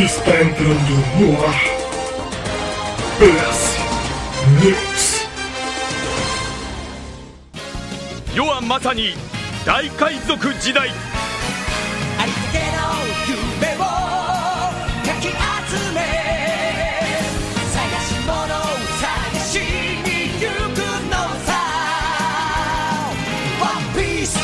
Está entrando no ar. PS News. 世はまさに大海賊時代あの夢をかき集め探し物を探しに行くのさ One Piece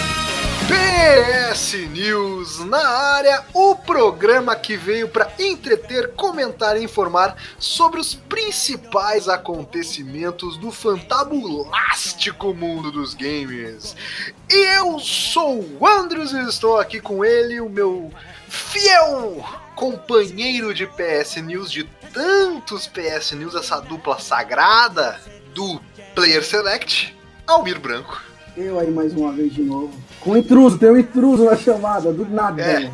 PS News na área, programa que veio para entreter, comentar e informar sobre os principais acontecimentos do fantabulástico mundo dos games. Eu sou o Andrews e estou aqui com ele, o meu fiel companheiro de PS News, de tantos PS News, essa dupla sagrada do Player Select, Almir Branco. Eu aí mais uma vez de novo. Com intruso, tem um intruso na chamada, do nada. É.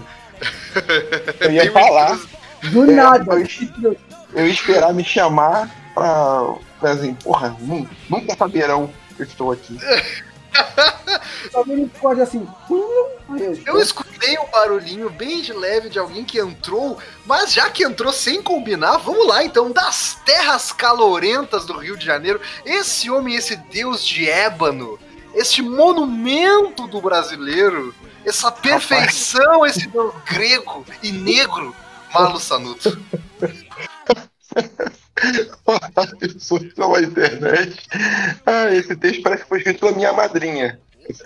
Eu ia falar, Do É, nada. eu ia esperar me chamar pra, pra assim, porra, nu- nunca saberão que eu estou aqui. Vem no código assim. hum, Eu escutei um barulhinho bem de leve de alguém que entrou, mas já que entrou sem combinar, vamos lá então, das terras calorentas do Rio de Janeiro, esse homem, esse deus de ébano, este monumento do brasileiro, essa perfeição, esse deus grego e negro, Malo Sanuto. Pessoas pela internet. Ah, esse texto parece que foi escrito pela minha madrinha.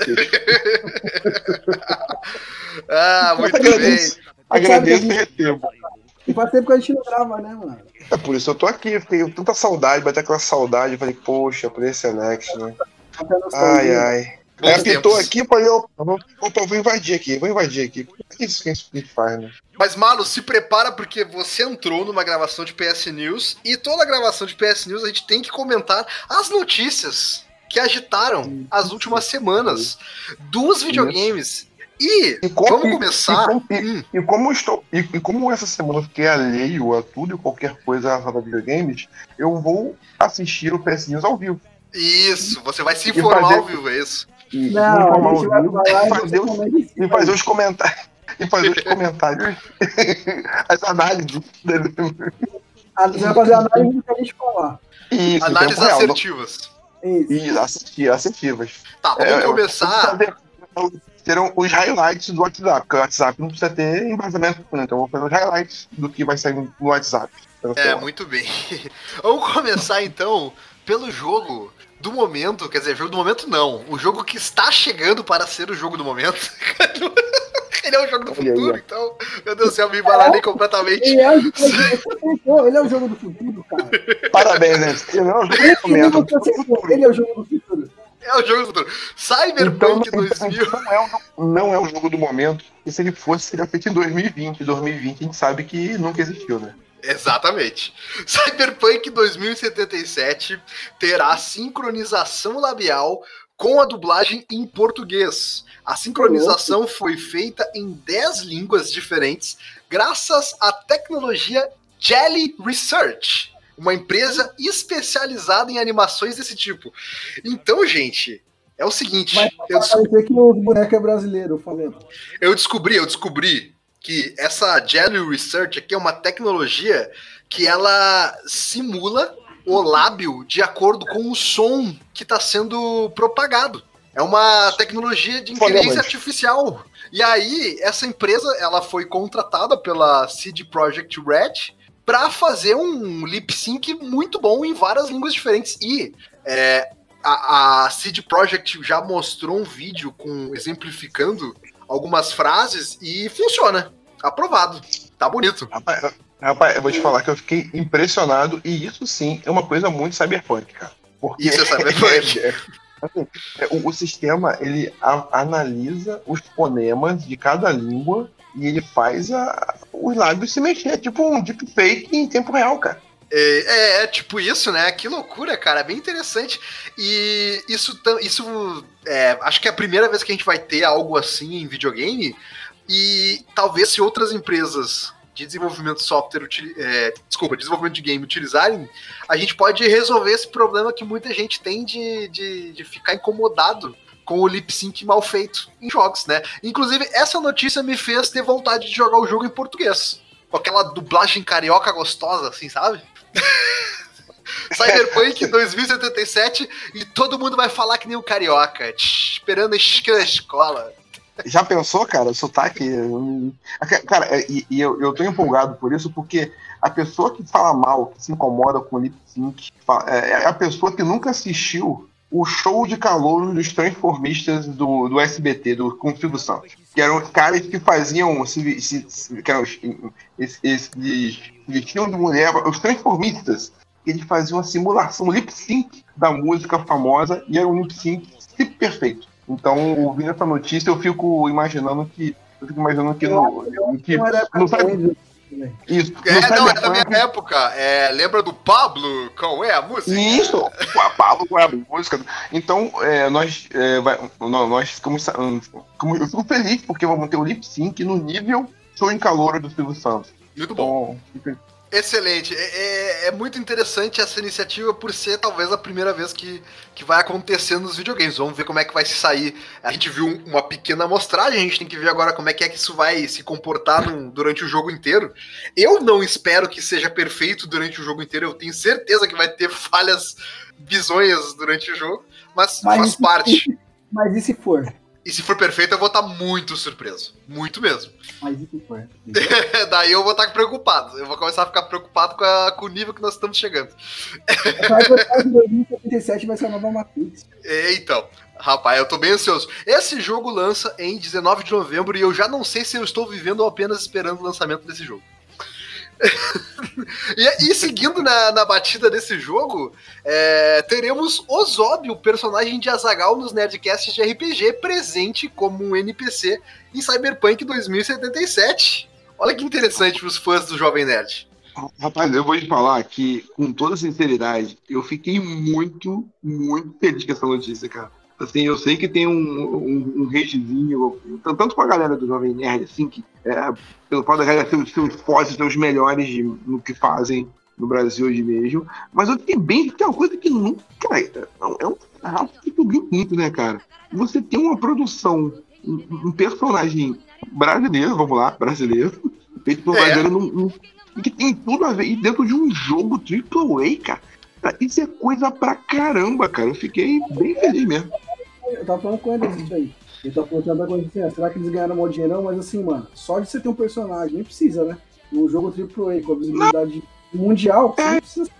Ah, muito Mas bem. agradeço, agradeço e recebo. E faz tempo que a gente não grava, né, mano? É por isso eu tô aqui, fiquei com tanta saudade, bateu aquela saudade, falei, poxa, por esse Next, né? Ai, ai. Bons Aí apitou tempos. aqui, eu falei, opa, vou- opa, eu vou invadir aqui, vou invadir aqui. É isso que a gente faz, né? Mas, Malo, se prepara porque você entrou numa gravação de PS News e toda gravação de PS News a gente tem que comentar as notícias que agitaram as últimas semanas dos videogames. E E como- vamos e- começar. e como- e- Hum, E como estou, e, e como essa semana eu fiquei alheio a tudo e qualquer coisa relacionada a videogames, eu vou assistir o PS News ao vivo. isso, você vai se informar fazer- ao vivo, é isso. E Não, informar a gente ao vai vivo, falar e fazer, os, e fazer os comentários. E fazer os comentários, as análises. Você vai fazer a análise do que a gente falar. Isso, Análises tempo real, não- assertivas. Isso. Assistir, assertivas. Tá, vamos É, eu- começar. Serão os highlights do WhatsApp, porque o WhatsApp não precisa ter embasamento, né? então eu vou fazer os highlights do que vai sair no WhatsApp. É, muito bem. Vamos começar então pelo jogo do momento, quer dizer, jogo do momento não, o jogo que está chegando para ser o jogo do momento. Ele é o jogo do futuro, então, meu Deus do céu, me embalarei completamente. Ele é, o jogo, ele é o jogo do futuro, cara. Parabéns, né? Esse comento. livro que você pensou, ele é o jogo do futuro. É o jogo do futuro. Então, Cyberpunk então, 2000. não, é o, não é o jogo do momento. E se ele fosse, seria feito em 2020. 2020 a gente sabe que nunca existiu, né? Exatamente. Cyberpunk 2077 terá sincronização labial com a dublagem em português. A sincronização foi feita em 10 línguas diferentes graças à tecnologia Jelly Research, uma empresa especializada em animações desse tipo. Então, gente, é o seguinte, Vai eu, des- Parecer que o boneco é brasileiro, falando. eu descobri, eu descobri que essa Jelly Research aqui é uma tecnologia que ela simula o lábio de acordo com o som que está sendo propagado. É uma tecnologia de inteligência artificial. E aí, essa empresa ela foi contratada pela CD Projekt Red para fazer um lip sync muito bom em várias línguas diferentes. E é, a, a CD Projekt já mostrou um vídeo com exemplificando algumas frases e funciona. Aprovado. Tá bonito. Rapaz, rapaz, eu vou te falar que eu fiquei impressionado. E isso sim é uma coisa muito cyberpunk, cara. Porque Isso é cyberpunk. é- assim, é, o, o sistema ele a- analisa os fonemas de cada língua e ele faz a, os lábios se mexer. É tipo um deepfake em tempo real, cara. É, é, é tipo isso, né? Que loucura, cara. Bem interessante. E isso, isso é, acho que é a primeira vez que a gente vai ter algo assim em videogame. E talvez se outras empresas de desenvolvimento de software, é, desculpa, desenvolvimento de game utilizarem, a gente pode resolver esse problema que muita gente tem de, de, de ficar incomodado com o lip sync mal feito em jogos, né? Inclusive, essa notícia me fez ter vontade de jogar o jogo em português. com aquela dublagem carioca gostosa, assim, sabe? Cyberpunk 2077 e todo mundo vai falar que nem um carioca, tch, esperando a escola. Já pensou, cara, o sotaque? Cara, e, e eu, eu tô empolgado por isso, porque a pessoa que fala mal, que se incomoda com o lip sync, é é a pessoa que nunca assistiu o show de calor dos transformistas do, do SBT, do Silvio Santos. Que eram caras que faziam. Se, se, se- que eram os, esses, esses vestiam de mulher, os transformistas. Eles faziam uma simulação, um lip sync da música famosa e era um lip sync perfeito. Então, ouvindo essa notícia, eu fico imaginando que. Eu fico imaginando que que Não Cyber- Cyber... velho. isso, no É, não, é da minha época. É, lembra do Pablo? Qual é a música? Isso, o a Pablo com a música. Então, é, nós, é, vai- nó- nós ficamos, como, eu fico feliz porque vamos ter o lip sync no nível show em calor do Silvio Santos. Muito bom. Então, Excelente. É, é- é muito interessante essa iniciativa por ser talvez a primeira vez que, que vai acontecer nos videogames. Vamos ver como é que vai se sair. A gente viu um- uma pequena amostragem, a gente tem que ver agora como é que é que isso vai se comportar durante o jogo inteiro. Eu não espero que seja perfeito durante o jogo inteiro, eu tenho certeza que vai ter falhas bizonhas durante o jogo, mas, Mas faz parte. Mas e se for? E se for perfeito, eu vou estar muito surpreso. Muito mesmo. Mas e se for? Daí eu vou estar preocupado. Eu vou começar a ficar preocupado com, a- com o nível que nós estamos chegando. 2077 vai ser a nova Matrix. É, Então, rapaz, eu tô bem ansioso. Esse jogo lança em 19 de novembro e eu já não sei se eu estou vivendo ou apenas esperando o lançamento desse jogo. e, e seguindo na, na batida desse jogo, é, teremos Ozob, o personagem de Azagal nos Nerdcasts de RPG, presente como um NPC em Cyberpunk 2077. Olha que interessante para os fãs do Jovem Nerd. Rapaz, eu vou te falar que, com toda sinceridade, eu fiquei muito, muito feliz com essa notícia, cara. Assim, eu sei que tem um, um, um hatezinho, tanto com a galera do Jovem Nerd, assim, que é, pelo fato da galera ser, os- ser os fortes, ser os melhores de- no que fazem no Brasil hoje mesmo, mas eu fiquei bem, tem uma coisa que nunca, cara, é um- é rato que subiu muito, né, cara? Você tem uma produção, um, um personagem brasileiro, vamos lá, brasileiro, feito por É. brasileiro num, num que tem tudo a ver. E dentro de um jogo AAA, cara, isso é coisa pra caramba, cara. Eu fiquei bem feliz mesmo. Eu tava falando com eles isso aí. Eu tava perguntando a coisa assim, ah, será que eles ganharam mó dinheirão? Mas assim, mano, só de você ter um personagem, nem precisa, né? Num jogo AAA com a visibilidade mundial, você É. não precisa.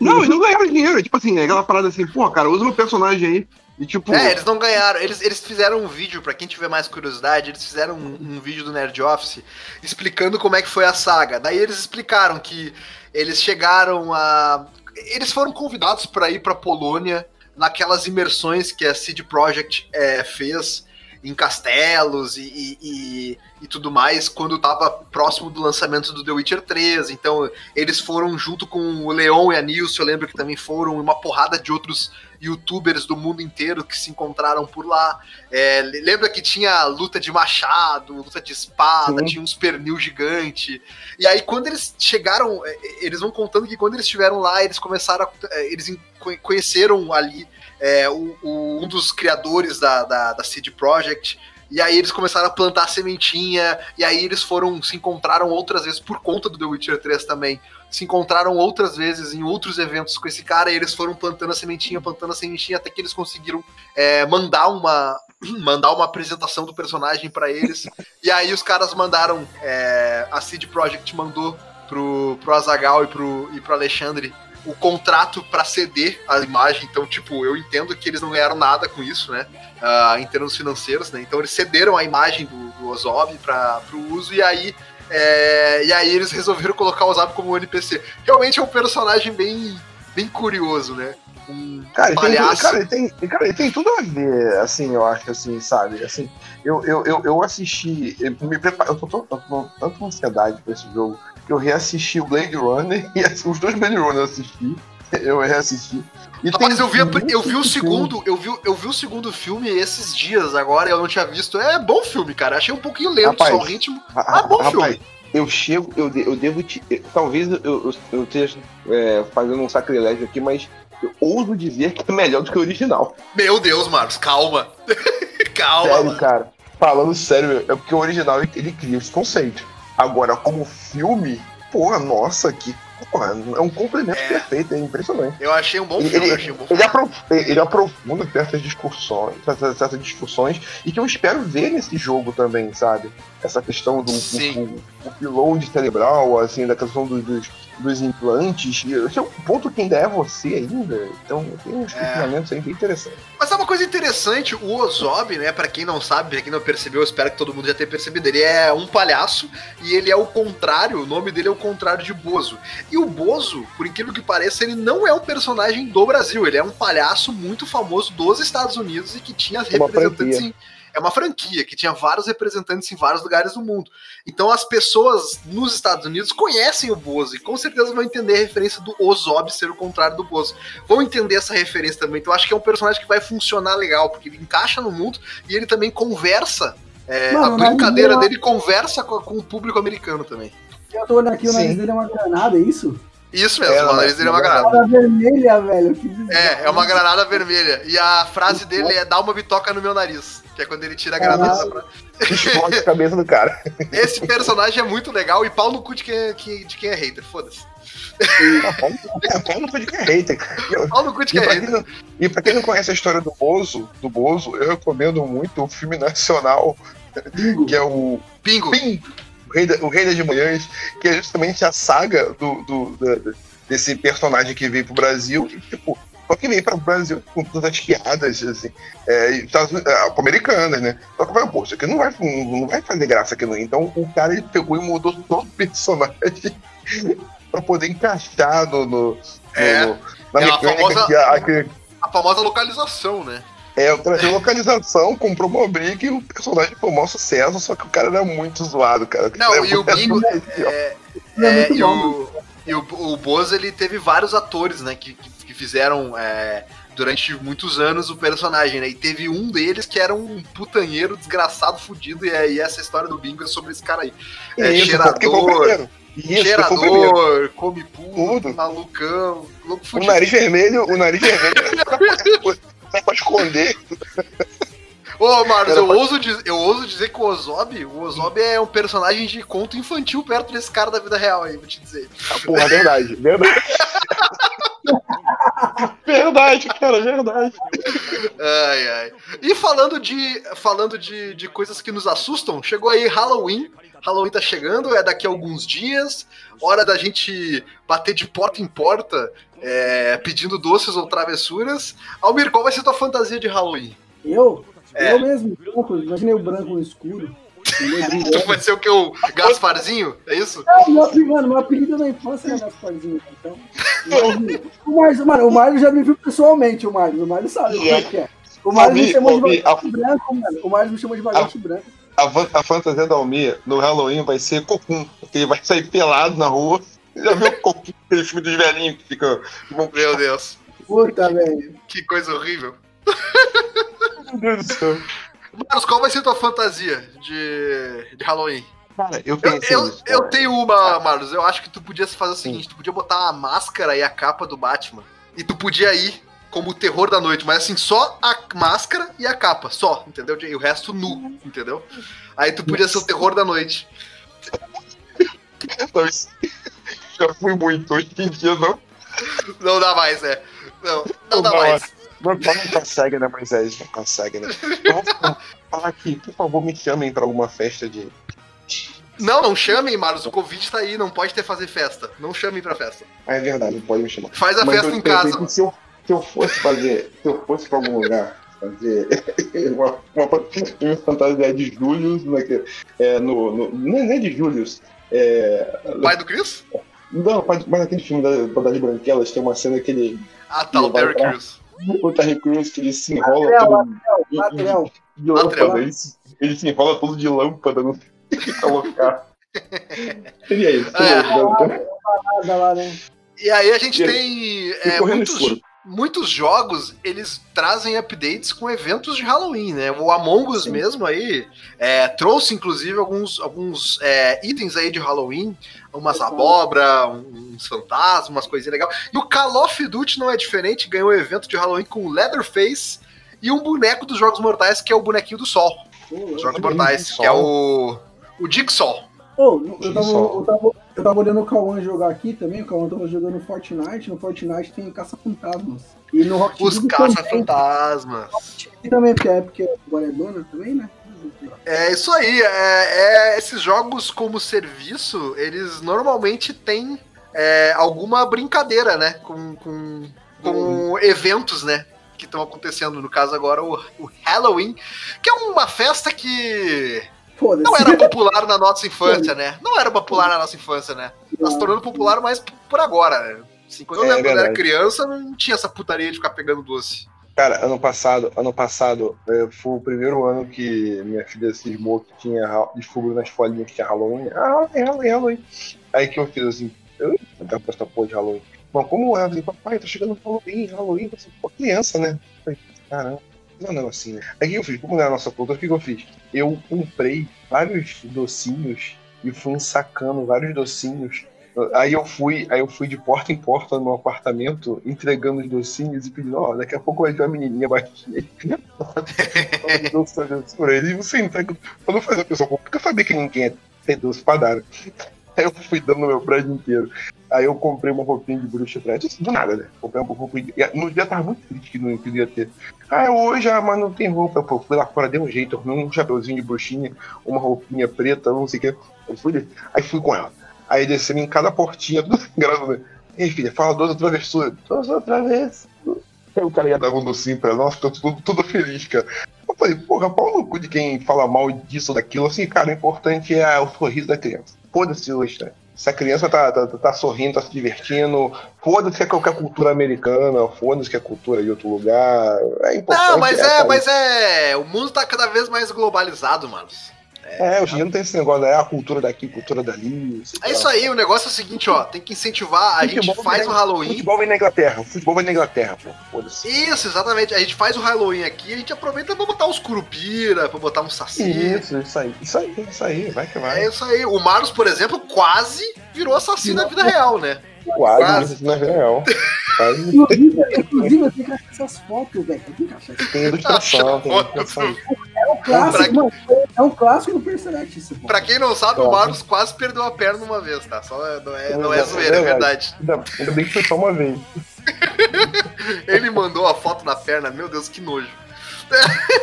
Não, eles não ganharam dinheiro. Tipo assim, é aquela parada assim, pô, cara, usa meu personagem aí. E tipo, É, eles não ganharam. Eles, eles fizeram um vídeo, pra quem tiver mais curiosidade, eles fizeram um, um vídeo do Nerd Office explicando como é que foi a saga. Daí eles explicaram que eles chegaram a. Eles foram convidados para ir pra Polônia naquelas imersões que a CD Projekt é, fez em castelos e, e, e- tudo mais quando tava próximo do lançamento do The Witcher 3. Então eles foram junto com o Leon e a Nilce, eu lembro que também foram, e uma porrada de outros youtubers do mundo inteiro que se encontraram por lá. É, le- lembra que tinha luta de machado, luta de espada, Sim. tinha uns pernil gigante. E aí, quando eles chegaram, é, é, eles vão contando que quando eles estiveram lá, eles começaram a. é, Eles conheceram ali é, o- o- um dos criadores da, da, da CD Projekt. E aí eles começaram a plantar a sementinha, e aí eles foram, se encontraram outras vezes por conta do The Witcher 3 também. Se encontraram outras vezes em outros eventos com esse cara, e eles foram plantando a sementinha, plantando a sementinha, até que eles conseguiram é, mandar uma mandar uma apresentação do personagem pra eles. e aí os caras mandaram, é, a CD Projekt mandou pro, pro Azagal e pro, e pro Alexandre o contrato pra ceder a imagem. Então, tipo, eu entendo que eles não ganharam nada com isso, né? ah, em termos financeiros, né? Então eles cederam a imagem do, do Ozob para o uso e aí é, e aí eles resolveram colocar o Ozob como um NPC. Realmente é um personagem bem bem curioso, né? Um Cara, ele tem, cara, ele tem, cara, tem tudo a ver, assim, eu acho, assim, sabe? Assim, eu, eu, eu, eu assisti, eu me preparo, eu tô, tô, tô com tanta ansiedade pra esse jogo, que eu reassisti o Blade Runner, e os dois Blade Runner eu assisti, eu reassisti. E Rapaz, tem eu vi, eu vi o filme. segundo, eu vi, eu vi o segundo filme esses dias agora, eu não tinha visto. É bom filme, cara. Achei um pouquinho lento Rapaz, só o ritmo. Ah, bom rapaz, eu chego, eu, de- eu devo te. talvez eu, eu, eu esteja é, fazendo um sacrilégio aqui, mas eu ouso dizer que é melhor do que o original. Meu Deus, Marcos, calma. calma, sério, mano. cara. Falando sério, é porque o original ele, ele cria esse conceito. Agora, como filme, porra, nossa, que. Porra, é um complemento É. perfeito, é impressionante. Eu achei um bom Ele, filme, ele, achei um bom ele, aprof- ele aprofunda certas discussões, certas, certas discussões, e que eu espero ver nesse jogo também, sabe? Essa questão do Sim. o, o upload cerebral, assim, da questão dos, dos, dos implantes. Esse é um ponto que ainda é você ainda. Então tem uns É. questionamentos aí bem interessantes. Mas é uma coisa interessante, o Ozob, né, pra quem não sabe, pra quem não percebeu, eu espero que todo mundo já tenha percebido, ele é um palhaço e ele é o contrário, o nome dele é o contrário de Bozo. E o Bozo, por incrível que pareça, ele não é um personagem do Brasil, ele é um palhaço muito famoso dos Estados Unidos e que tinha representantes em... É uma franquia que tinha vários representantes em vários lugares do mundo. Então as pessoas nos Estados Unidos conhecem o Bozo e com certeza vão entender a referência do Ozob ser o contrário do Bozo vão entender essa referência também. Então eu acho que é um personagem que vai funcionar legal, porque ele encaixa no mundo e ele também conversa. é, Mano, a brincadeira nariz dele conversa com, com o público americano também. Eu tô olhando aqui, o nariz dele é uma granada, é isso? Isso mesmo, É, o nariz dele é uma é granada. Granada vermelha, velho. É, é uma granada vermelha. E a frase dele é dá uma bitoca no meu nariz. Que é quando ele tira a granada pra... Explode a cabeça do cara. Esse personagem é muito legal e pau no cu de quem é, que- de quem é hater, foda-se. É, pau no cu de quem é hater. E Pau no cu de E quem é pra, hater. quem não, e pra quem não conhece a história do Bozo, do Bozo, eu recomendo muito o filme nacional, Bingo. que é o Bingo. Pim, o Rei, da, o Rei das Manhãs, que é justamente a saga do, do- da- desse personagem que veio pro Brasil, e, tipo, só que veio para o Brasil com todas as piadas, assim, é, é, americanas, né? Só que pô, isso aqui não vai, não, vai fazer graça aqui, não. Então o cara ele pegou e mudou todo o personagem pra poder encaixar no, no, É. no- na É a famosa- que a- A famosa localização, né? É, eu trazer localização, comprou uma briga e o personagem foi um maior sucesso, só que o cara era muito zoado, cara. Não, É e o Bingo. É, é É, e bom. o, e o, o Bozo, ele teve vários atores, né, que, que, fizeram é, durante muitos anos o personagem, né, e teve um deles que era um putanheiro desgraçado, fudido, e, é- e essa história do Bingo é sobre esse cara aí. É, Isso, o cheirador. Isso, o cheirador, come puto, Tudo. malucão, louco O fudido. nariz vermelho, o nariz vermelho pra esconder. Ô, Marcos, Era eu, pra- ouso diz- eu ouso dizer que o Ozob, o Ozob é um personagem de conto infantil perto desse cara da vida real aí, vou te dizer. Ah, porra, verdade, verdade. verdade, cara, verdade. Ai, ai. E falando de falando de, de coisas que nos assustam, chegou aí Halloween. Halloween tá chegando, é daqui a alguns dias. Hora da gente bater de porta em porta, é, pedindo doces ou travessuras. Almir, qual vai ser tua fantasia de Halloween? Eu? É. Eu mesmo, branco, imaginei o branco no escuro. Tu vai ser o que? O Gasparzinho? É isso? Não, meu, mano, meu apelido na infância era Gasparzinho, então. imagina. O Mário, mano, o Mário já me viu pessoalmente, o Mário. O Mário sabe como é que é. O Mário me chamou de bagulho branco, mano. O Mário me chamou de bagulho branco. A, a fantasia da Almir no Halloween vai ser cocum, porque ele vai sair pelado na rua. Já viu o cocum, aquele filme dos velhinhos que fica. Meu Deus, Puta, velho. que coisa horrível. Meu Deus do céu. Marcos, qual vai ser tua fantasia de, de Halloween? Cara, eu Eu, pensei eu, eu cara. tenho uma, Marlos. Eu acho que tu podia fazer o seguinte: tu podia botar a máscara e a capa do Batman. E tu podia ir como o terror da noite, mas assim, só a máscara e a capa, só, entendeu? E o resto nu, entendeu? Aí tu podia ser o terror da noite. Não, Já fui muito, hoje em dia não. Não dá mais, né? Não, não dá Não, mais. Não, não consegue, né, Moisés? Não consegue, né? Eu vou falar aqui, por favor, me chamem pra alguma festa de. Não, não chamem, Marlos. O Covid tá aí, não pode ter fazer festa. Não chamem pra festa. Ah, é verdade, pode me chamar. Faz a Mas festa eu em pensei casa. eu, se eu fosse fazer, se eu fosse pra algum lugar fazer uma, uma, uma fantasia de Julius, naquele, é, no, no, não é de Julius, é, Pai do Chris? não, mas mas naquele filme da, das Branquelas tem uma cena que ele, Ah, tá, o Terry Crews. o Terry Crews, que ele se enrola Latrel, todo Latrel. de lâmpada, ele, se- ele se enrola todo de lâmpada no colocar. Seria isso. É. seria- lá, né? E aí a gente E- tem é, muitos, escuro. Muitos jogos, eles trazem updates com eventos de Halloween, né? O Among Us mesmo aí é, trouxe, inclusive, alguns, alguns é, itens aí de Halloween, umas abóbora, uns fantasmas, umas coisinhas legais. E o Call of Duty não é diferente, ganhou um evento de Halloween com o Leatherface e um boneco dos Jogos Mortais, que é o bonequinho do Sol. Os Jogos Mortais, do que é Sol. o, o Jigsaw. Ô, no- eu, tava, eu, tava, eu tava olhando o Cauã jogar aqui também, o Cauã tava jogando Fortnite, no Fortnite tem caça-fantasmas. E no Rocket Os caça-fantasmas. e também, porque é porque é dona também, né? É isso aí. É, é- esses jogos como serviço, eles normalmente têm é, alguma brincadeira, né? Com, com, com eventos, né? Que estão acontecendo. No caso agora, o, o Halloween, que é uma festa que. Não era popular na nossa infância, né? Não era popular na nossa infância, né? Tá se tornando popular mais por agora, né? Assim, quando eu É, lembro quando eu era verdade. criança, não tinha essa putaria de ficar pegando doce. Cara, ano passado, ano passado eh, foi o primeiro ano que minha filha cismou que tinha ha- descobriu na escolinha que tinha Halloween. Ah, é Halloween, Halloween. Aí que eu fiz assim, eu não quero essa porra de Halloween. Bom, como é? Eu falei, papai, tá chegando Halloween, Halloween, você pô, criança, né? Eu falei, caramba, não é um negocinho. Aí o que eu fiz? Como não é a nossa cultura, o que eu fiz? Eu comprei vários docinhos e fui ensacando vários docinhos Aí eu fui, aí eu fui de porta em porta no apartamento, entregando os docinhos e pedindo, ó, daqui a pouco vai ter uma menininha baixinha. doce pra ele. E você entrega. Quando eu fazia a pessoa, porque eu sabia que ninguém ia ter doce pra dar. Eu fui dando no meu prédio inteiro. Aí eu comprei uma roupinha de bruxa pra ela. Do nada, né? Comprei uma roupinha No dia eu tava muito triste que não, que não ia ter. Ah, hoje, ah, mas não tem roupa. Pô, fui lá fora, dei um jeito, arrumei um chapeuzinho de bruxinha, uma roupinha preta, não sei o que. Aí fui, aí fui com ela. Aí descendo em cada portinha, tudo engraçado. né? Ei, filha, fala duas travessuras. Duas vez. Aí o cara ia dar um docinho pra ela, tô tudo, tudo feliz, cara. Eu falei, porra, pau no cu de quem fala mal disso daquilo. Assim, cara, o importante é o sorriso da criança. Foda-se hoje, né? Se a criança tá, tá, tá sorrindo, tá se divertindo, foda-se que é qualquer cultura americana, foda-se que é cultura de outro lugar. É importante. Não, mas é, mas é. O mundo tá cada vez mais globalizado, mano. É, hoje em dia não tem esse negócio, né? É a cultura daqui, cultura dali. É isso aí, o negócio é o seguinte, ó, tem que incentivar, a gente faz o na- Halloween. Futebol vem na Inglaterra, futebol vem na Inglaterra, pô. Foda-se. Isso, exatamente. A gente faz o Halloween aqui, a gente aproveita pra botar uns curupira, pra botar um saci. Isso, isso aí, isso aí, isso aí, vai que vai. É isso aí. O Marlos, por exemplo, quase virou assassino na vida real, né? Quase, Quase. não é real. Quase. Inclusive, inclusive, eu tenho que achar essas fotos, velho. Eu tenho que achar essas Tem ilustração, tem ilustração. É um clássico, Pra- mano. É um clássico do personagem, isso. Pra quem não sabe, o Claro. Marlos quase perdeu a perna uma vez, tá? Só não é, não é É zoeira, é verdade. verdade. Ainda, bem que foi só uma vez. Ele mandou a foto da perna, meu Deus, que nojo.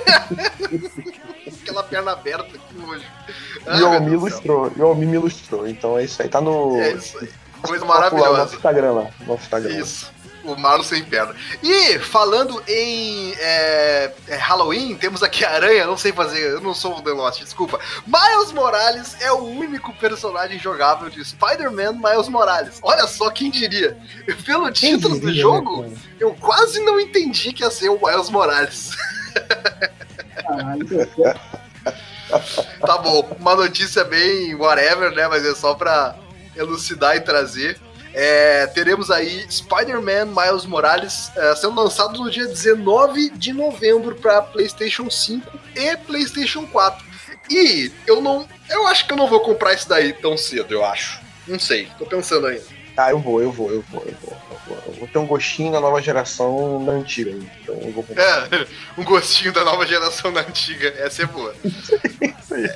Aquela perna aberta, que nojo. Ai, E o céu. ilustrou, e o me ilustrou. Então é isso aí, tá no. É isso aí. Coisa popular, maravilhosa. Nosso Instagram lá, nosso Instagram. Isso. O Marlos sem perna. E falando em é, é, Halloween, temos aqui a aranha, não sei fazer, eu não sou o The Lost, desculpa. Miles Morales é o único personagem jogável de Spider-Man Miles Morales. Olha só quem diria. Pelo Quem título do diria, jogo, né, eu quase não entendi que ia ser o Miles Morales. Tá bom, uma notícia bem whatever, né? Mas é só pra elucidar e trazer. É, teremos aí Spider-Man Miles Morales é, sendo lançado no dia 19 de novembro para PlayStation 5 e PlayStation 4. E eu não. Eu acho que eu não vou comprar isso daí tão cedo, eu acho. Não sei, tô pensando ainda. Ah, eu vou, eu vou, eu vou, eu vou. Eu vou, eu vou ter um gostinho da nova geração da antiga. Então eu vou comprar. É, um gostinho da nova geração da antiga. Essa é boa.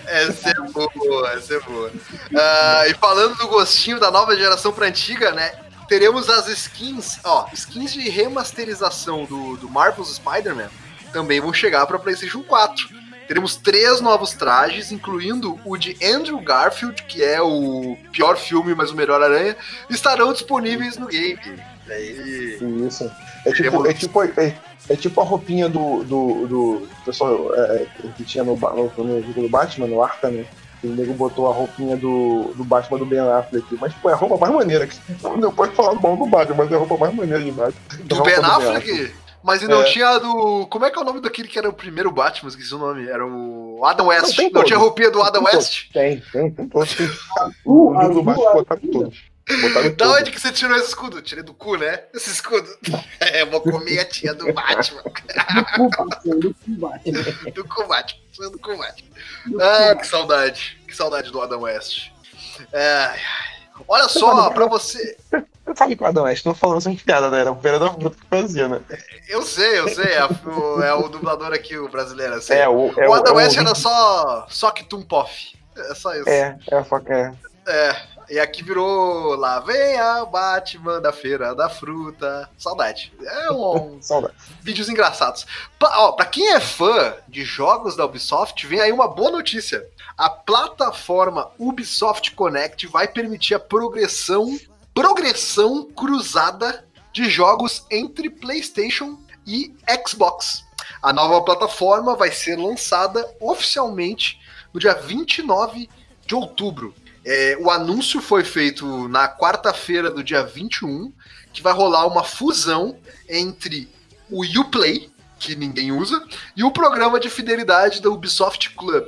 Essa é boa, essa é boa. Ah, e falando do gostinho da nova geração pra antiga, né? Teremos as skins, ó, skins de remasterização do, do Marvel's Spider-Man também vão chegar para PlayStation 4. Teremos três novos trajes, incluindo o de Andrew Garfield, que é o pior filme, mas o melhor aranha, estarão disponíveis no game. Daí, Isso. É tipo, é tipo, é, é tipo a roupinha do, do, do pessoal é, que tinha no, no, no jogo do Batman, no Arkham, né? O nego botou a roupinha do, do Batman do Ben Affleck. Mas, tipo, é a roupa mais maneira. Não pode falar mal do Batman, mas é a roupa mais maneira de Batman. do A roupa Ben Affleck? Mas e não É. tinha a do. Como é que é o nome daquele que era o primeiro Batman? Esqueci o nome. Era o Adam West. Não, Não, tinha a roupinha do Adam Tem West? Tem, tem, tem todos. Uh, do azul, Batman botaram todos. Botaram Da onde que você tirou esse escudo? Tirei do cu, né? Esse escudo. É, vou comer a tia do Batman. Do cu, Batman, do cu, Batman. Do cu Batman. Sou do cu Batman. Ah, que saudade. Que saudade do Adam West. É, olha só, pra você. Você sabe que o Adam West não falando sem piada, né? Era o vereador bruto que fazia, né? Eu sei, eu sei. É o, é o dublador aqui, o brasileiro. sei. É, o, é o Adam é West o- era só. Só que Tumpoff. É só isso. É, é, só que é. É, e aqui virou lá vem a Batman da feira da fruta. Saudade. É um, Saudade. vídeos engraçados. Pa, ó, pra quem é fã de jogos da Ubisoft, vem aí uma boa notícia. A plataforma Ubisoft Connect vai permitir a progressão, progressão cruzada de jogos entre PlayStation e Xbox. A nova plataforma vai ser lançada oficialmente no dia 29 de outubro. É, o anúncio foi feito na quarta-feira do dia 21, que vai rolar uma fusão entre o Uplay, que ninguém usa, e o programa de fidelidade da Ubisoft Club,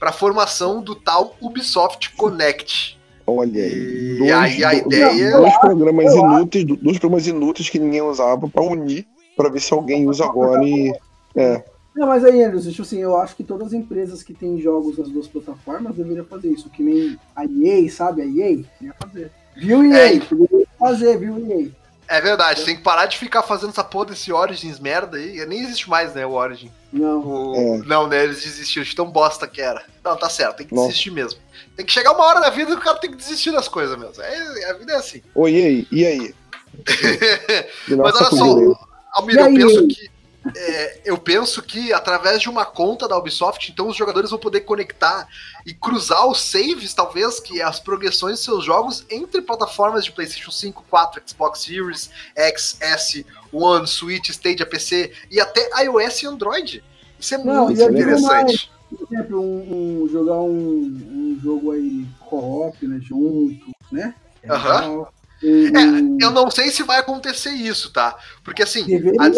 para formação do tal Ubisoft Connect. Olha E aí. aí a ideia- Dois programas inúteis, dois programas inúteis que ninguém usava pra unir, pra ver se alguém usa agora e. É. Não, mas aí, Anderson, tipo assim, eu acho que todas as empresas que têm jogos nas duas plataformas deveriam fazer isso. Que nem a EA, sabe? A EA ia fazer. Viu, EA? É. Poderia fazer, viu, EA? É verdade, tem que parar de ficar fazendo essa porra desse Origins merda aí. Nem existe mais, né, o Origin. Não. O- É. Não, né, eles desistiram de tão bosta que era. Não, tá certo, tem que Nossa. desistir mesmo. Tem que chegar uma hora na vida que o cara tem que desistir das coisas mesmo. É, a vida é assim. Oi, e aí? E aí? Mas olha só, Almir, eu penso que. É, eu penso que através de uma conta da Ubisoft, então os jogadores vão poder conectar e cruzar os saves, talvez, que é as progressões de seus jogos entre plataformas de PlayStation 5, 4, Xbox Series, X, S, One, Switch, Stadia, PC e até iOS e Android. Isso é Não, muito digo interessante. Por exemplo, um, um- jogar um, um jogo aí co-op, né? Junto, né? É Aham. Legal. Um- um- Eu não sei se vai acontecer isso, tá? Porque assim, a-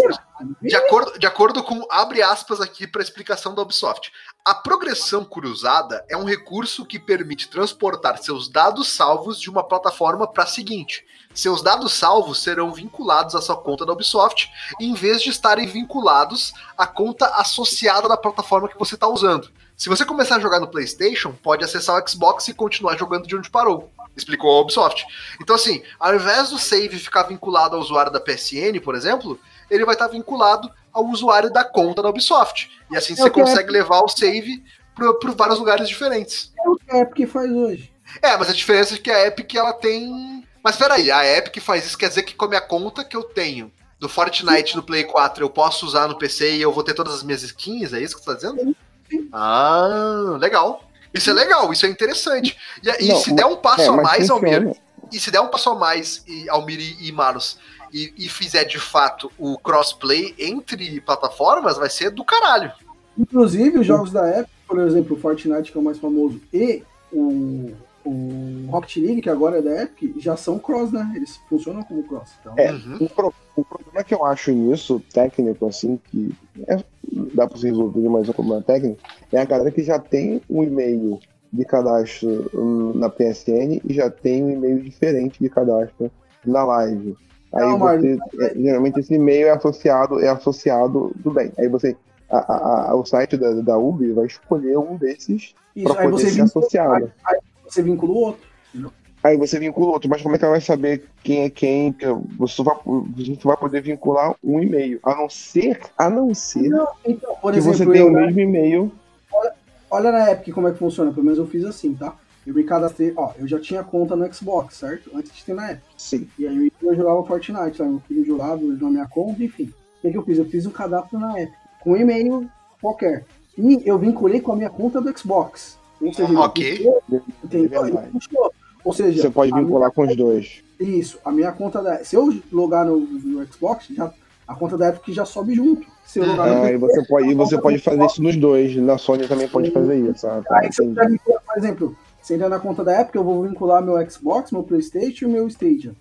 de, acordo, de acordo com, abre aspas aqui para explicação da Ubisoft, a progressão cruzada é um recurso que permite transportar seus dados salvos de uma plataforma para a seguinte. Seus dados salvos serão vinculados à sua conta da Ubisoft, em vez de estarem vinculados à conta associada da plataforma que você está usando. Se você começar a jogar no PlayStation, pode acessar o Xbox e continuar jogando de onde parou. Explicou a Ubisoft. Então, assim, ao invés do save ficar vinculado ao usuário da PSN, por exemplo, ele vai estar vinculado ao usuário da conta da Ubisoft. E assim você Eu quero- consegue levar o save para vários lugares diferentes. É o que a Epic faz hoje. É, mas a diferença é que a Epic ela tem. Mas peraí, a Epic faz isso, quer dizer que com a minha conta que eu tenho do Fortnite no Play 4 eu posso usar no PC e eu vou ter todas as minhas skins? É isso que você tá dizendo? Ah, legal. Isso é legal, isso é interessante. E, e Não, se der um passo É, a mais, Almir, e se der um passo a mais, e Almir e, e Maros, e, e fizer de fato o crossplay entre plataformas, vai ser do caralho. Inclusive, os jogos da Epic, por exemplo, o Fortnite, que é o mais famoso, e o, o Rocket League, que agora é da Epic, já são cross, né? Eles funcionam como cross. Então, É. Uhum. O, pro- o problema que eu acho nisso, técnico, assim, que é- dá pra se resolver, mas é um problema técnico, é a galera que já tem um e-mail de cadastro hum, na PSN e já tem um e-mail diferente de cadastro na live. Aí Não, você, é, geralmente esse e-mail é associado, é associado, tudo bem. Aí você, a- a- a- o site da, da Ubi vai escolher um desses para aí poder você ser vincula, associado. Você vincula o outro. Aí você vincula outro, mas como é que ela vai saber quem é quem? Que Você só vai, você só vai poder vincular um e-mail. A não ser, a não ser Não, então, por que exemplo, você eu, o mesmo e-mail. olha na Epic como é que funciona, pelo menos eu fiz assim, tá? Eu me cadastrei, ó, eu já tinha conta no Xbox, certo? Antes de ter na Epic. Sim. E aí eu jogava Fortnite, sabe? Meu filho jogava na minha conta, enfim. O que, que eu fiz? Eu fiz um cadastro na Epic, com um e-mail qualquer. E eu vinculei com a minha conta do Xbox. Ou seja, Ok. puxou, entendeu? Puxou. Ou seja, Você pode vincular com os dois. minha- isso, a minha conta da. Se eu logar no, no Xbox, já, a conta da Epic já sobe junto. Se eu logar no Ah, e você pode, e você pode fazer isso nos dois. Na Sony também pode fazer isso. Ah, tá, Aí você vincular, por exemplo, você entra na conta da Epic, eu vou vincular meu Xbox, meu Playstation e meu Stadia.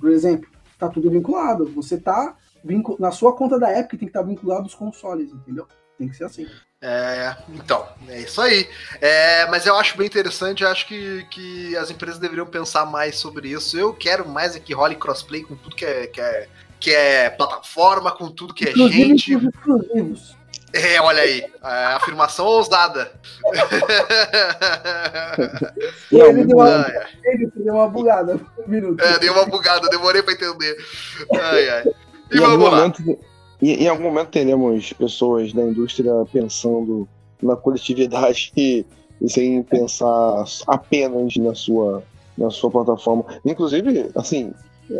Por exemplo, tá tudo vinculado. Você tá vincu- na sua conta da Epic tem que estar vinculado os consoles, entendeu? Tem que ser assim. É, então, é isso aí. É, mas eu acho bem interessante, acho que, que as empresas deveriam pensar mais sobre isso. Eu quero mais é que role crossplay com tudo que é, que é, que é plataforma, com tudo que é Inclusive gente. os exclusivos. É, olha aí, afirmação ousada. E ele deu uma, ele deu uma bugada. Um minuto. É, dei uma bugada, demorei pra entender. Ai, ai. E algum, vamos lá. momento, em, em algum momento teremos pessoas da indústria pensando na coletividade e sem pensar apenas na sua, na sua plataforma. Inclusive, assim, é,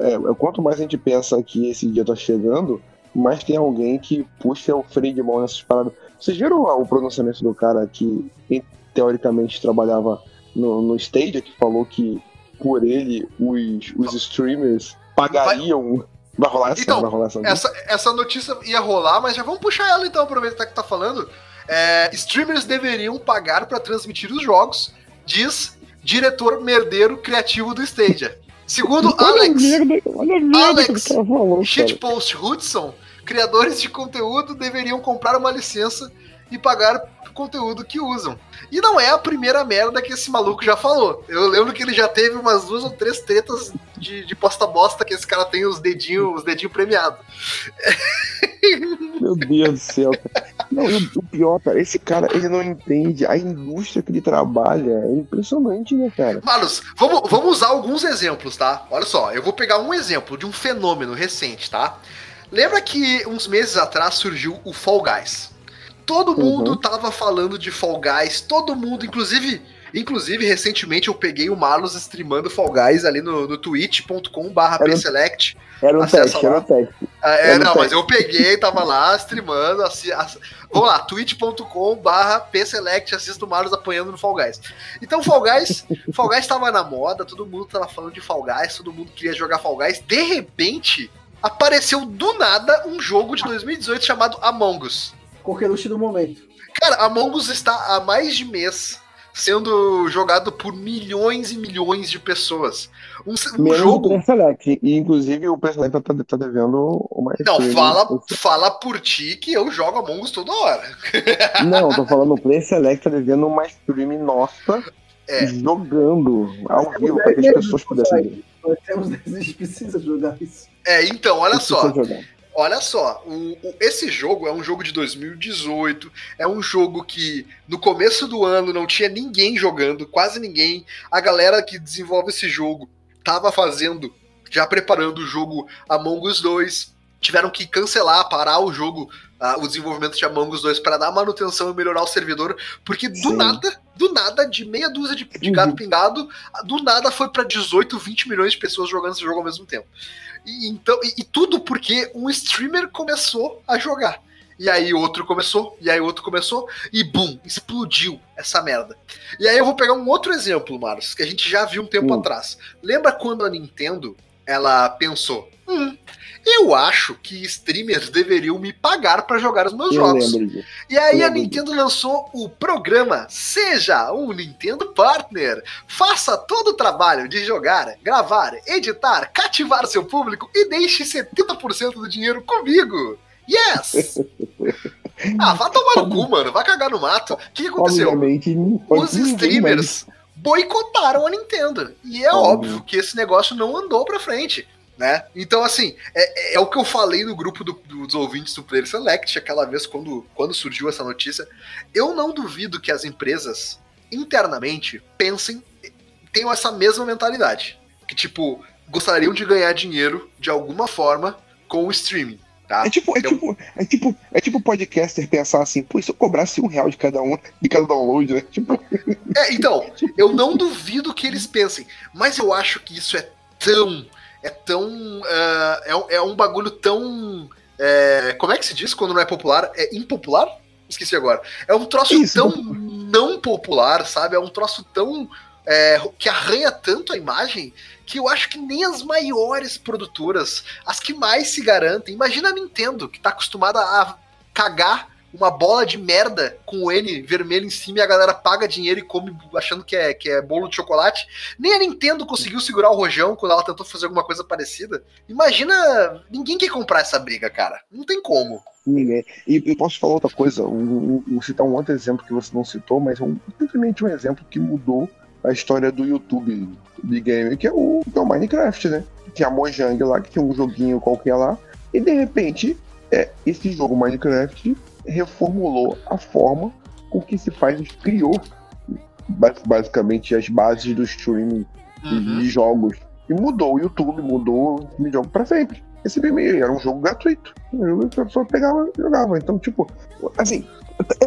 é, é, quanto mais a gente pensa que esse dia tá chegando, mais tem alguém que puxa o freio de mão nessas paradas. Vocês viram o pronunciamento do cara que teoricamente trabalhava no, no Stadia, que falou que por ele os, os streamers pagariam. Vai rolar essa? Então, vai rolar essa, essa, essa notícia ia rolar, mas já vamos puxar ela então, aproveitar que tá falando. É, streamers deveriam pagar para transmitir os jogos, diz diretor merdeiro criativo do Stadia. Segundo olha Alex, merda, Alex. Shitpost Hudson, criadores de conteúdo deveriam comprar uma licença e pagar o conteúdo que usam. E não é a primeira merda que esse maluco já falou. Eu lembro que ele já teve umas duas ou três tretas de, de posta bosta que esse cara tem os dedinhos, os dedinhos premiados. Meu Deus do céu, cara. Não, o, o pior, cara, esse cara, ele não entende a indústria que ele trabalha. É impressionante, né, cara? Manos, vamos, vamos usar alguns exemplos, tá? Olha só, eu vou pegar um exemplo de um fenômeno recente, tá? Lembra que uns meses atrás surgiu o Fall Guys? Todo mundo Uhum. tava falando de Fall Guys, todo mundo, inclusive, inclusive recentemente eu peguei o Marlos streamando Fall Guys ali no, no twitch.com/pselect. Era um teste, era um teste. Ah, é, não mas eu peguei, tava lá streamando, assi, ass- vamos lá, twitch.com/pselect, assisto o Marlos apanhando no Fall Guys. Então Fall Guys, Fall Guys tava na moda, todo mundo tava falando de Fall Guys, todo mundo queria jogar Fall Guys. De repente, apareceu do nada um jogo de 2018 chamado Among Us. Coqueluche do momento. Cara, Among Us está há mais de mês sendo jogado por milhões e milhões de pessoas. Um, um Menos jogo. o Preselect. E inclusive o Preselect tá, tá devendo uma Não, stream. fala, fala por ti que eu jogo Among Us toda hora. Não, tô falando o Preselect tá devendo uma stream nossa É. jogando ao vivo para que as pessoas pudessem ver. Nós temos 10 a gente precisa jogar isso. É, então, olha só. jogando. Olha só, o- o- esse jogo é um jogo de 2018, é um jogo que no começo do ano não tinha ninguém jogando, quase ninguém. A galera que desenvolve esse jogo tava fazendo, já preparando o jogo Among Us 2. Tiveram que cancelar, parar o jogo, ah, o desenvolvimento de Among Us 2 para dar manutenção e melhorar o servidor, porque do Sim. nada, do nada, de meia dúzia de, de Uhum. gato pingado, do nada foi para 18, 20 milhões de pessoas jogando esse jogo ao mesmo tempo. E, então, e, e tudo porque um streamer começou a jogar. E aí outro começou, e aí outro começou, e bum, explodiu essa merda. E aí eu vou pegar um outro exemplo, Marcos, que a gente já viu um tempo Hum. atrás. Lembra quando a Nintendo, ela pensou, hum, eu acho que streamers deveriam me pagar para jogar os meus Eu jogos. E aí a Nintendo lançou o programa Seja um Nintendo Partner. Faça todo o trabalho de jogar, gravar, editar, cativar seu público e deixe 70% do dinheiro comigo. Yes! Ah, vai tomar no cu, mano. Vai cagar no mato. O que aconteceu? Os streamers boicotaram a Nintendo. E é Óbvio. óbvio que esse negócio não andou pra frente. Né? Então, assim, é, é o que eu falei no grupo do- dos ouvintes do Player Select aquela vez quando, quando surgiu essa notícia. Eu não duvido que as empresas internamente pensem, tenham essa mesma mentalidade. Que, tipo, gostariam de ganhar dinheiro de alguma forma com o streaming. Tá? É tipo, é tipo, é tipo, é tipo podcaster pensar assim, pô, se eu cobrasse um real de cada um, de cada download, né? Tipo, É, então, eu não duvido que eles pensem, mas eu acho que isso é tão. É tão. ah, é, um- é um bagulho tão. é, como é que se diz quando não é popular? É impopular? Esqueci agora. É um troço Isso. tão não popular, sabe? É um troço tão. é, que arranha tanto a imagem que eu acho que nem as maiores produtoras, as que mais se garantem. Imagina a Nintendo, que tá acostumada a cagar uma bola de merda com o N vermelho em cima e a galera paga dinheiro e come achando que é, que é bolo de chocolate. Nem a Nintendo conseguiu segurar o rojão quando ela tentou fazer alguma coisa parecida. Imagina, ninguém quer comprar essa briga, cara. Não tem como. ninguém. E eu posso falar outra coisa, um- um- citar um outro exemplo que você não citou, mas um, simplesmente um exemplo que mudou a história do YouTube de game, que é o, que é o Minecraft, né? Tinha a Mojang lá, que tinha um joguinho qualquer lá, e de repente, é, esse jogo Minecraft reformulou a forma com que se faz, criou ba- basicamente as bases do streaming Uhum. de jogos. E mudou o YouTube, mudou o jogo pra sempre. receber e-mail. Era um jogo gratuito. A pessoa pegava e jogava. Então, tipo, assim,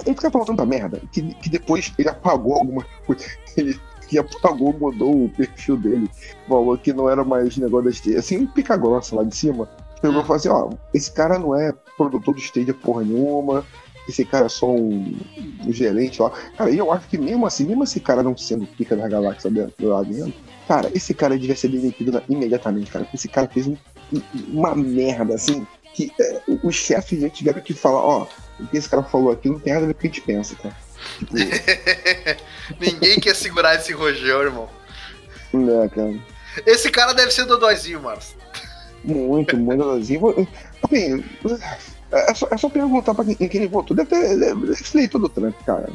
ele fica falando tanta merda que, que depois ele apagou alguma coisa. Ele que apagou, mudou o perfil dele. Falou que não era mais negócio da. Assim, pica grossa lá de cima. Pegou e falou assim: ó, esse cara não é produtor do Stadia porra nenhuma. Esse cara é só um, um gerente lá. Cara, eu acho que mesmo assim, mesmo esse cara não sendo pica da galáxia dentro, lá dentro, cara, esse cara devia ser demitido imediatamente, cara. Porque esse cara fez um- um- uma merda, assim, que é, os chefes já tiveram que falar, ó, o que esse cara falou aqui não tem nada a ver com o que a gente pensa, cara. Tipo, Ninguém quer segurar esse rojão, irmão. né, cara. Esse cara deve ser dodóizinho, Marcos. Muito, muito assim. Assim, é só, é só perguntar pra quem, quem ele votou. Deve ter deve ter eleitor do Trump, cara.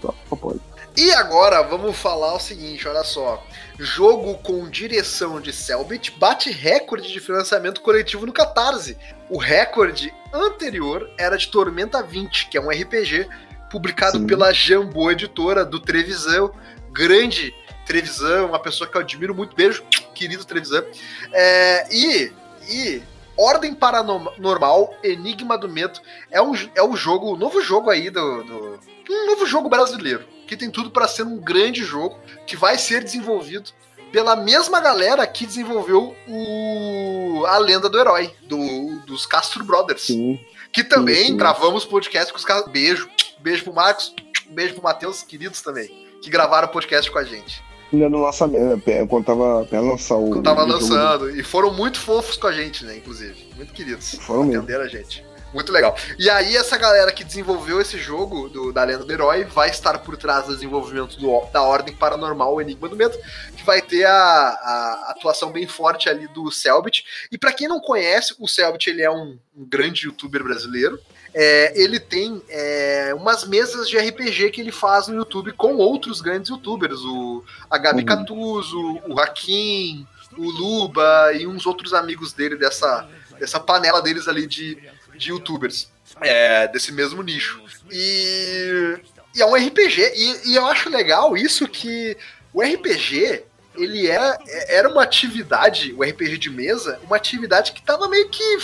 Só, só pode. E agora vamos falar o seguinte, olha só. Jogo com direção de Selbit bate recorde de financiamento coletivo no Catarse. O recorde anterior era de Tormenta 20, que é um RPG publicado Sim. pela Jambô Editora do Trevisão. Grande Trevisan, uma pessoa que eu admiro muito. Beijo, querido Trevisan. É, e, e Ordem Paranormal, Enigma do Medo é um, é um jogo, o novo jogo aí do, do- um novo jogo brasileiro que tem tudo para ser um grande jogo que vai ser desenvolvido pela mesma galera que desenvolveu o a Lenda do Herói do, dos Castro Brothers, Sim. que também sim, sim. gravamos podcast com os caras. Beijo, beijo pro Marcos, beijo pro Matheus, queridos também, que gravaram podcast com a gente. Ainda no lançamento, é, quando tava pra lançar o. Quando tava o jogo. lançando. E foram muito fofos com a gente, né? Inclusive. Muito queridos. Foram mesmo. A gente. Muito legal. E aí, essa galera que desenvolveu esse jogo do, da Lenda do Herói vai estar por trás do desenvolvimento do- da Ordem Paranormal, o Enigma do Medo, que vai ter a, a atuação bem forte ali do Selbit. E pra quem não conhece, o Selbit ele é um, um grande youtuber brasileiro. É, ele tem é, umas mesas de RPG que ele faz no YouTube com outros grandes youtubers, o a Gabi Uhum. Catuso, o Hakim, o Luba e uns outros amigos dele dessa, dessa panela deles ali de, de youtubers é, desse mesmo nicho. E, e é um RPG, e, e eu acho legal isso que o RPG ele era, era uma atividade, o RPG de mesa, uma atividade que tava meio que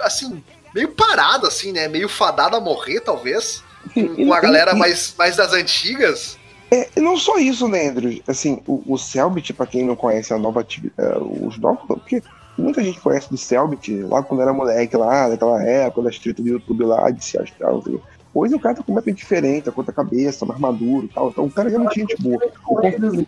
assim, meio parada, assim, né? Meio fadada a morrer, talvez. Sim, Com a galera e- mais, mais das antigas. É, e não só isso, né, Andrew? Assim, o, o Selbit, pra quem não conhece a nova atividade, os novos, porque muita gente conhece do Selbit lá quando era moleque, lá naquela época das tretas do YouTube lá, de se astral. quê. Hoje o cara tá completamente diferente, tá com outra cabeça, mais maduro e tal. Então o cara é muito gente boa.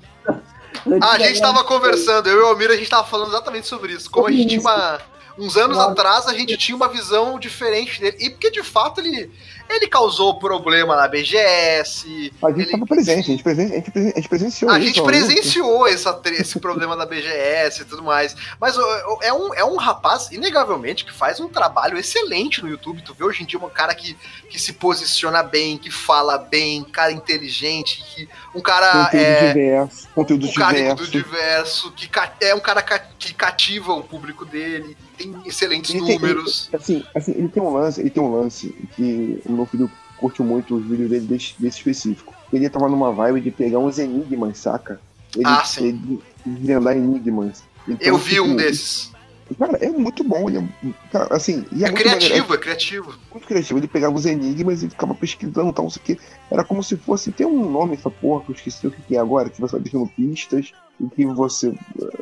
Ah, a gente tava conversando, eu e o Almir, a gente tava falando exatamente sobre isso. Como a gente tinha uma. Uns anos atrás a gente tinha uma visão diferente dele. E porque de fato ele, ele causou problema na BGS. A gente ele- tava presente, a gente, presen- a gente, presen- a gente presenciou A isso. gente ó, presenciou essa, esse problema da BGS e tudo mais. Mas é um, é um rapaz, inegavelmente, que faz um trabalho excelente no YouTube. Tu vê hoje em dia um cara que, que se posiciona bem, que fala bem, cara inteligente, que, um cara. Conteúdo é, diverso, conteúdo um cara do diverso. diverso, que é um cara ca- que cativa o público dele, tem excelentes Ele tem- números. Assim, assim, ele tem um lance, ele tem um lance que o meu filho curte muito os vídeos dele desse, desse específico. Ele tava numa vibe de pegar uns enigmas, saca? Ele, Ah, sim. ele desvendar enigmas. Então, Eu vi tipo, um desses. Cara, é muito bom. Ele é, cara, assim, é, É muito maneiro, criativo, é criativo. é muito criativo. Ele pegava os enigmas e ficava pesquisando tal, não sei o que. Era como se fosse. Tem um nome essa porra que eu esqueci o que é agora, que vai deixando pistas e que você.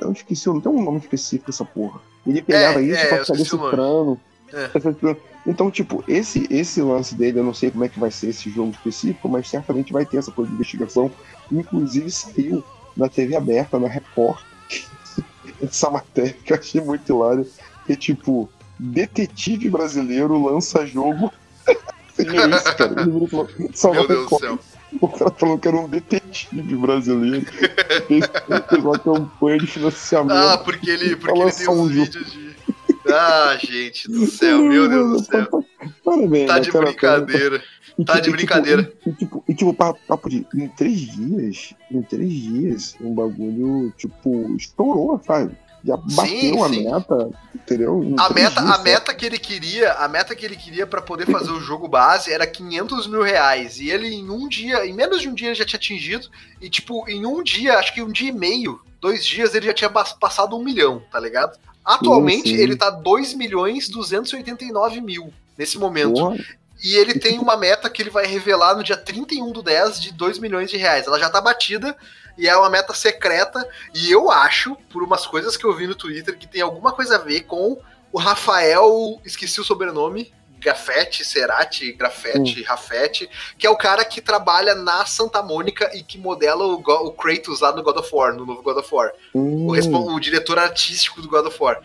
Eu esqueci, não tem um nome específico essa porra. Ele pegava É, isso é, pra ficar esqueci o nome. decifrando. É. decifrando. Então, tipo, esse, esse lance dele, eu não sei como é que vai ser esse jogo específico, mas certamente vai ter essa coisa de investigação. Inclusive saiu na TV aberta, na Record, essa matéria que eu achei muito hilária, que é tipo, detetive brasileiro lança jogo. Isso, cara. Só Meu Deus do céu. O cara falou que era um detetive brasileiro. Fez fez uma campanha de financiamento. Ah, porque ele, porque ele tem um uns vídeos de. Ah, gente do céu, meu Deus do céu. Parabéns, Tá né, de cara? brincadeira. E, Tá de e, brincadeira. E, tipo, e, tipo, pa- papo de. Em três dias, em três dias, um bagulho, tipo, estourou, sabe? Já bateu a sim. meta, entendeu? A meta, a só. meta que ele queria, a meta que ele queria para poder fazer o jogo base era 500 mil reais. E ele em um dia, em menos de um dia ele já tinha atingido. E tipo, em um dia, acho que um dia e meio, dois dias ele já tinha passado um milhão, tá ligado? Atualmente Sim, sim. ele tá 2 milhões 289 mil nesse momento. Porra, E ele tem uma meta que ele vai revelar no dia 31 do 10 de 2 milhões de reais. Ela já tá batida e é uma meta secreta. E eu acho, por umas coisas que eu vi no Twitter, que tem alguma coisa a ver com o Rafael, esqueci o sobrenome, Gafete, Cerati, Grafete, Rafete, que é o cara que trabalha na Santa Mônica e que modela o, Go- o Kratos lá no God of War, no novo God of War o, hum, o diretor artístico do God of War.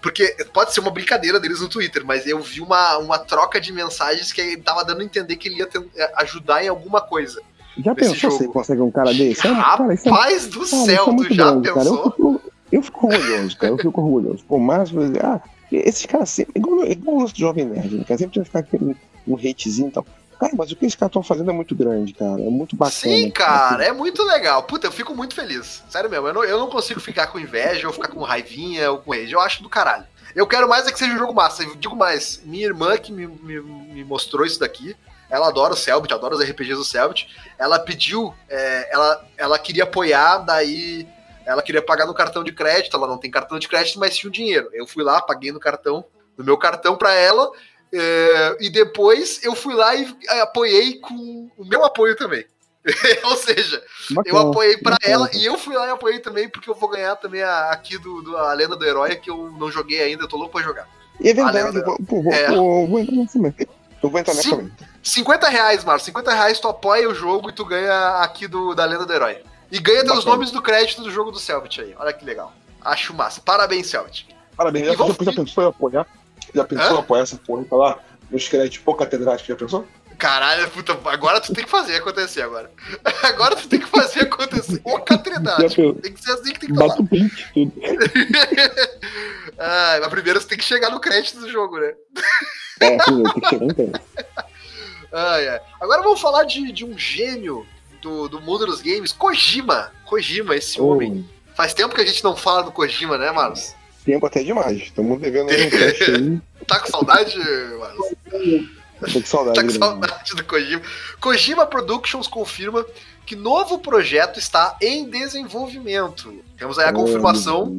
Porque pode ser uma brincadeira deles no Twitter, mas eu vi uma, uma troca de mensagens que ele tava dando a entender que ele ia ajudar em alguma coisa. Já pensou você consegue um cara desse? É um- cara, isso é Rapaz do Cara, céu, isso é tu já grande, cara. Eu pensou? fico, eu fico orgulhoso, cara. Eu fico orgulhoso. Por mais que ah, esses caras sempre. Igual, igual o nosso jovem nerd, né? cara? Sempre vai ficar aquele um hatezinho e tal. Cara, mas o que esses caras estão fazendo é muito grande, cara. É muito bacana. Sim, cara, é muito legal. Puta, eu fico muito feliz. Sério mesmo, eu não, eu não consigo ficar com inveja ou ficar com raivinha ou com rage. Eu acho do caralho. Eu quero mais é que seja um jogo massa. Eu digo mais, minha irmã que me, me, me mostrou isso daqui, ela adora o Selbit, adora os RPGs do Selbit. Ela pediu, é, ela, ela queria apoiar, daí ela queria pagar no cartão de crédito. Ela não tem cartão de crédito, mas tinha o dinheiro. Eu fui lá, paguei no cartão, no meu cartão pra ela. é, e depois eu fui lá e é, apoiei com o meu apoio também. Ou seja, eu Bacana, apoiei pra bacana. ela e eu fui lá e apoiei também, porque eu vou ganhar também a, aqui do, do- a Lenda do Herói, que eu não joguei ainda, eu tô louco pra jogar. E é verdade, Valeu, eu vou, pô, vou, É. vou, vou entrar nessa também. Eu vou entrar nessa também. 50 reais, Marcos, 50 reais tu apoia o jogo e tu ganha aqui do, da Lenda do Herói. E ganha Bacana. nomes do crédito do jogo do Selbit aí, olha que legal. Acho massa. Parabéns, Selbit. Parabéns. E Já, vamos- já, pensou em apoiar? Já pensou Hã? em apoiar essa porra e falar nos créditos pô catedrático? Já pensou? Caralho, puta, agora tu tem que fazer acontecer agora. Agora tu tem que fazer acontecer. Ô, pensou? Tem que ser assim que tem que falar. Bata o print, tudo. ah, mas primeiro você tem que chegar no crédito do jogo, né? É, tem que chegar em tempo. Ai, ai. Agora vamos falar de, de um gênio do, do mundo dos games, Kojima. Kojima, esse homem. Faz tempo que a gente não fala do Kojima, né, Marlos? Tempo até demais. Estamos devendo um teste aí. Tá com saudade, Marlos? Tô com saudade. Tá com saudade do Kojima. Kojima Productions confirma que novo projeto está em desenvolvimento. Temos aí a confirmação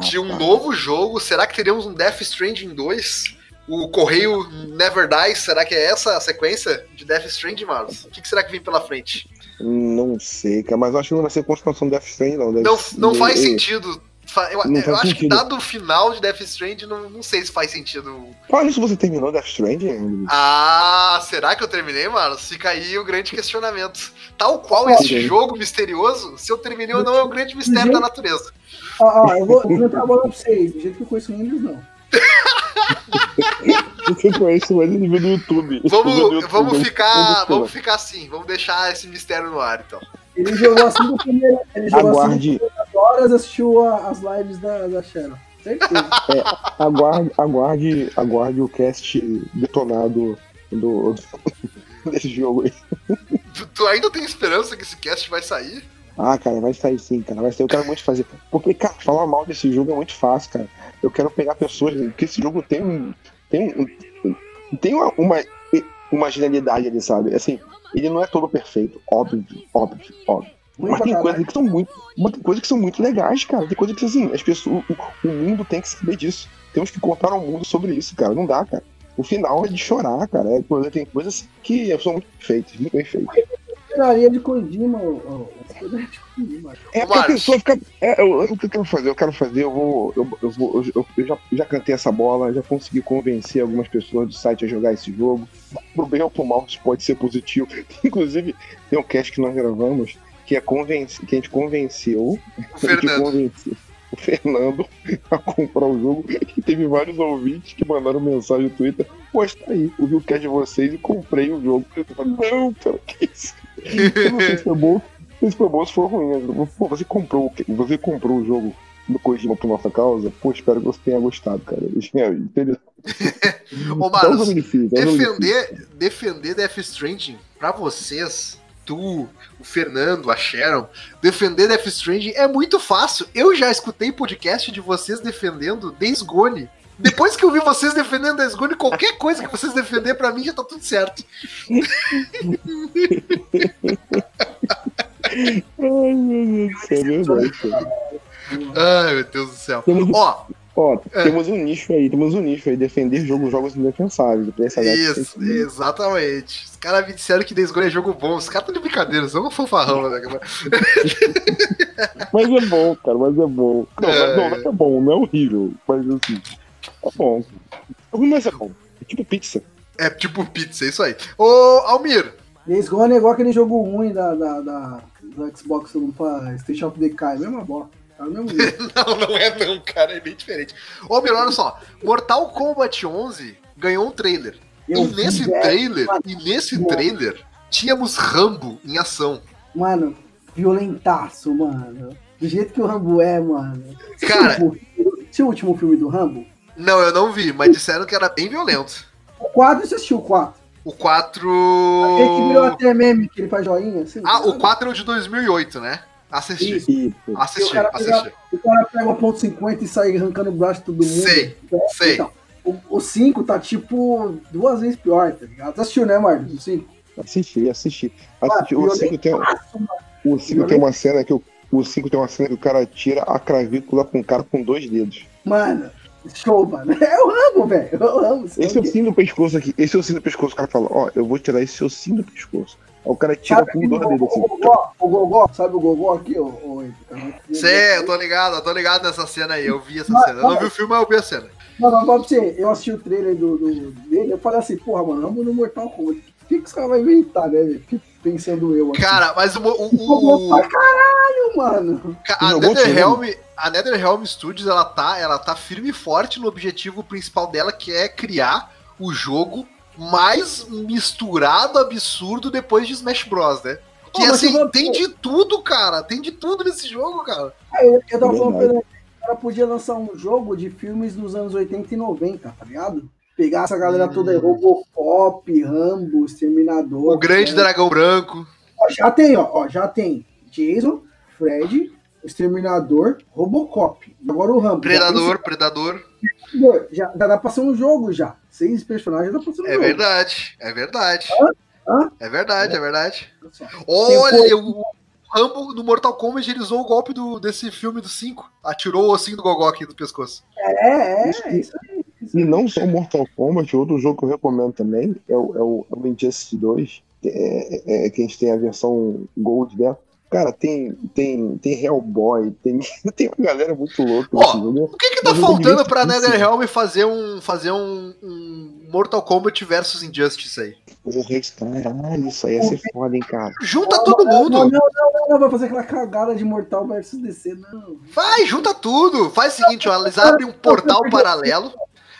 de um novo jogo. Será que teremos um Death Stranding 2? O Correio Never Dies, será que é essa a sequência de Death Stranding, Marlos? O que, que será que vem pela frente? Não sei, cara, mas eu acho que não vai ser continuação do Death Stranding, não. Deve Não, ser- não faz sentido. Eu, Não eu faz acho que sentido. dado o final de Death Stranding, não, não sei se faz sentido. Olha isso, você terminou Death Stranding? Ah, será que eu terminei, mano? Fica aí o grande questionamento. Tal qual esse Ok. jogo misterioso, se eu terminei ou não é um grande mistério da natureza. Ó, ó, eu vou a bola pra vocês. Do jeito que eu conheço eles, não. Você conhece mais ele do YouTube. Vamos, no YouTube, vamos ficar, vamos ficar assim, vamos deixar esse mistério no ar, então. Ele jogou assim do primeiro. Ele jogou Aguarde, assim horas, assistiu a- as lives da, da Sharon. Certeza. aguarde, aguarde, aguarde o cast detonado do, desse jogo aí. Tu, tu ainda tem esperança que esse cast vai sair? Ah, cara, vai sair sim, cara. Vai sair. Eu quero muito fazer. Porque, cara, falar mal desse jogo é muito fácil, cara. Eu quero pegar pessoas. Porque esse jogo tem um. Tem, um- tem uma, uma, uma genialidade ali, sabe? Assim, ele não é todo perfeito. Óbvio, óbvio, óbvio. Mas tem coisas que são muito. Mas tem coisas que são muito legais, cara. Tem coisas que, assim, as pessoas. O, o mundo tem que saber disso. Temos que contar ao mundo sobre isso, cara. Não dá, cara. O final é de chorar, cara. É, tem coisas que são muito feitas, muito bem feitas. Esperaria de Kojima. esperaria de Kojima. É porque a pessoa fica. É, eu- o que eu quero fazer? Eu quero fazer, eu vou. Eu, eu vou eu, eu já, já cantei essa bola, já consegui convencer algumas pessoas do site a jogar esse jogo. Pro bem ou pro mal, isso pode ser positivo. Inclusive, tem um cast que nós gravamos que é convencer, que a gente convenceu. O a gente Fernando. convenceu o Fernando a comprar o jogo. E teve vários ouvintes que mandaram mensagem no Twitter. Pô, está aí, ouvi o cast de vocês e comprei o jogo. Eu falei, não, cara, que isso? Eu não sei se foi bom, se foi bom se foi ruim. Pô, você comprou, você comprou o jogo do Kojima por nossa causa? Pô, espero que você tenha gostado, cara. Entendeu? Ô, É um Marlos, jogo difícil, é difícil. defender, defender Death Stranding pra vocês tu, o Fernando, a Sharon, defender Death Stranding é muito fácil. Eu já escutei podcast de vocês defendendo Days Gone. Depois que eu vi vocês defendendo Days Gone, qualquer coisa que vocês defender pra mim já tá tudo certo. Ai, meu Deus do céu, é. Ai, meu Deus do céu. Temos- Ó, Ó, É. temos um nicho aí, temos um nicho aí, defender jogos, jogos indefensáveis. Pra essa data, isso, que- exatamente. Os caras me disseram que Days Gone é jogo bom. Os caras estão de brincadeira, são um fanfarrão, né? Mas é bom, cara, mas é bom. Não, É. mas não, não é bom, não é horrível. Mas assim, é bom. É ruim, mas é bom. É tipo pizza. É tipo pizza, é isso aí. Ô, Almir, Days Gone é igual aquele jogo ruim da, da, da- do Xbox pra Station of Decay, mesma bola. Não, não é não, cara, é bem diferente. Ô, meu, olha só, Mortal Kombat 11 ganhou um trailer. Eu e nesse trailer, mano. e nesse Mano. trailer, tínhamos Rambo em ação. Mano, violentaço, mano. Do jeito que o Rambo é, mano. Cara- o último filme do Rambo? Não, eu não vi, mas disseram que era bem violento. O 4 você assistiu o 4? O 4. Aquele que virou até meme, que ele faz joinha, assim. Ah, o sabe? 4 é o de 2008, né? Assisti. Isso. Isso. E o Assisti, cara assisti. pega- O cara pega o ponto 50 e sai arrancando o braço de todo mundo. Sei, sei. Então, o, o 5 tá tipo duas vezes pior, tá ligado? Assistiu, né, Marcos? O 5? Assisti, assisti. Ah, assisti. O 5 tem, o cinco tem uma cena que o, o 5 tem uma cena que o cara tira a clavícula com o cara com dois dedos. Mano, show, mano. É o Rambo, velho. O Rambo. sabe Esse é o cinto do pescoço aqui. Esse é o cinto do pescoço. O cara fala, ó, eu vou tirar esse cinto do pescoço. O cara tira Sabe com dois dedos assim. o Gogó, o Gogó, sabe o Gogó aqui, ô, Henrique? Sei, eu tô ligado, eu tô ligado nessa cena aí. Eu vi essa Mas- cena. Eu não vi o filme, mas eu vi a cena. Mano, mas pra você, eu assisti o trailer do, do- dele, eu falei assim, porra, mano, Rambo no Mortal Kombat. O que, que os caras vão inventar, né, Pensando eu aqui. Cara, mas o. o, o- pra caralho, mano. A NetherRealm, a NetherRealm Studios, ela tá, ela tá firme e forte no objetivo principal dela, que é criar o jogo mais misturado, absurdo depois de Smash Bros, né? Que mas assim, vou- tem de tudo, cara. Tem de tudo nesse jogo, cara. Aí eu, eu tava falando pra Verdade. ele, o cara podia lançar um jogo de filmes dos anos 80 e 90, tá ligado? Pegar essa galera toda aí, Robocop, Rambo, Exterminador. O grande né? dragão branco. Ó, já tem, ó, ó, já tem Jason, Fred, Exterminador, Robocop. Agora o Rambo. Predador, predador. Já, tem- já, já dá pra ser um jogo já. Seis personagens dá pra ser um É jogo. verdade, é verdade. Hã? É verdade, é verdade. Olha só. Olha, o Rambo no Mortal Kombat ele usou o golpe do, desse filme do 5. Atirou o ossinho do Gogó aqui do pescoço. É, é, é isso aí. E não só o Mortal Kombat, outro jogo que eu recomendo também é o, é o, é o Injustice 2, que, é, é, que a gente tem a versão Gold dela. Cara, tem, tem, tem Hellboy, tem, tem uma galera muito louca jogo. O que que tá faltando pra. NetherRealm fazer um fazer um, um Mortal Kombat versus Injustice aí? Porra, caralho, isso aí ia ser foda, hein, cara. Junta Não, todo mundo. não, não, não, não, vai fazer aquela cagada de Mortal versus DC, não. Vai, junta tudo. Faz o seguinte, ó, eles abrem um portal paralelo.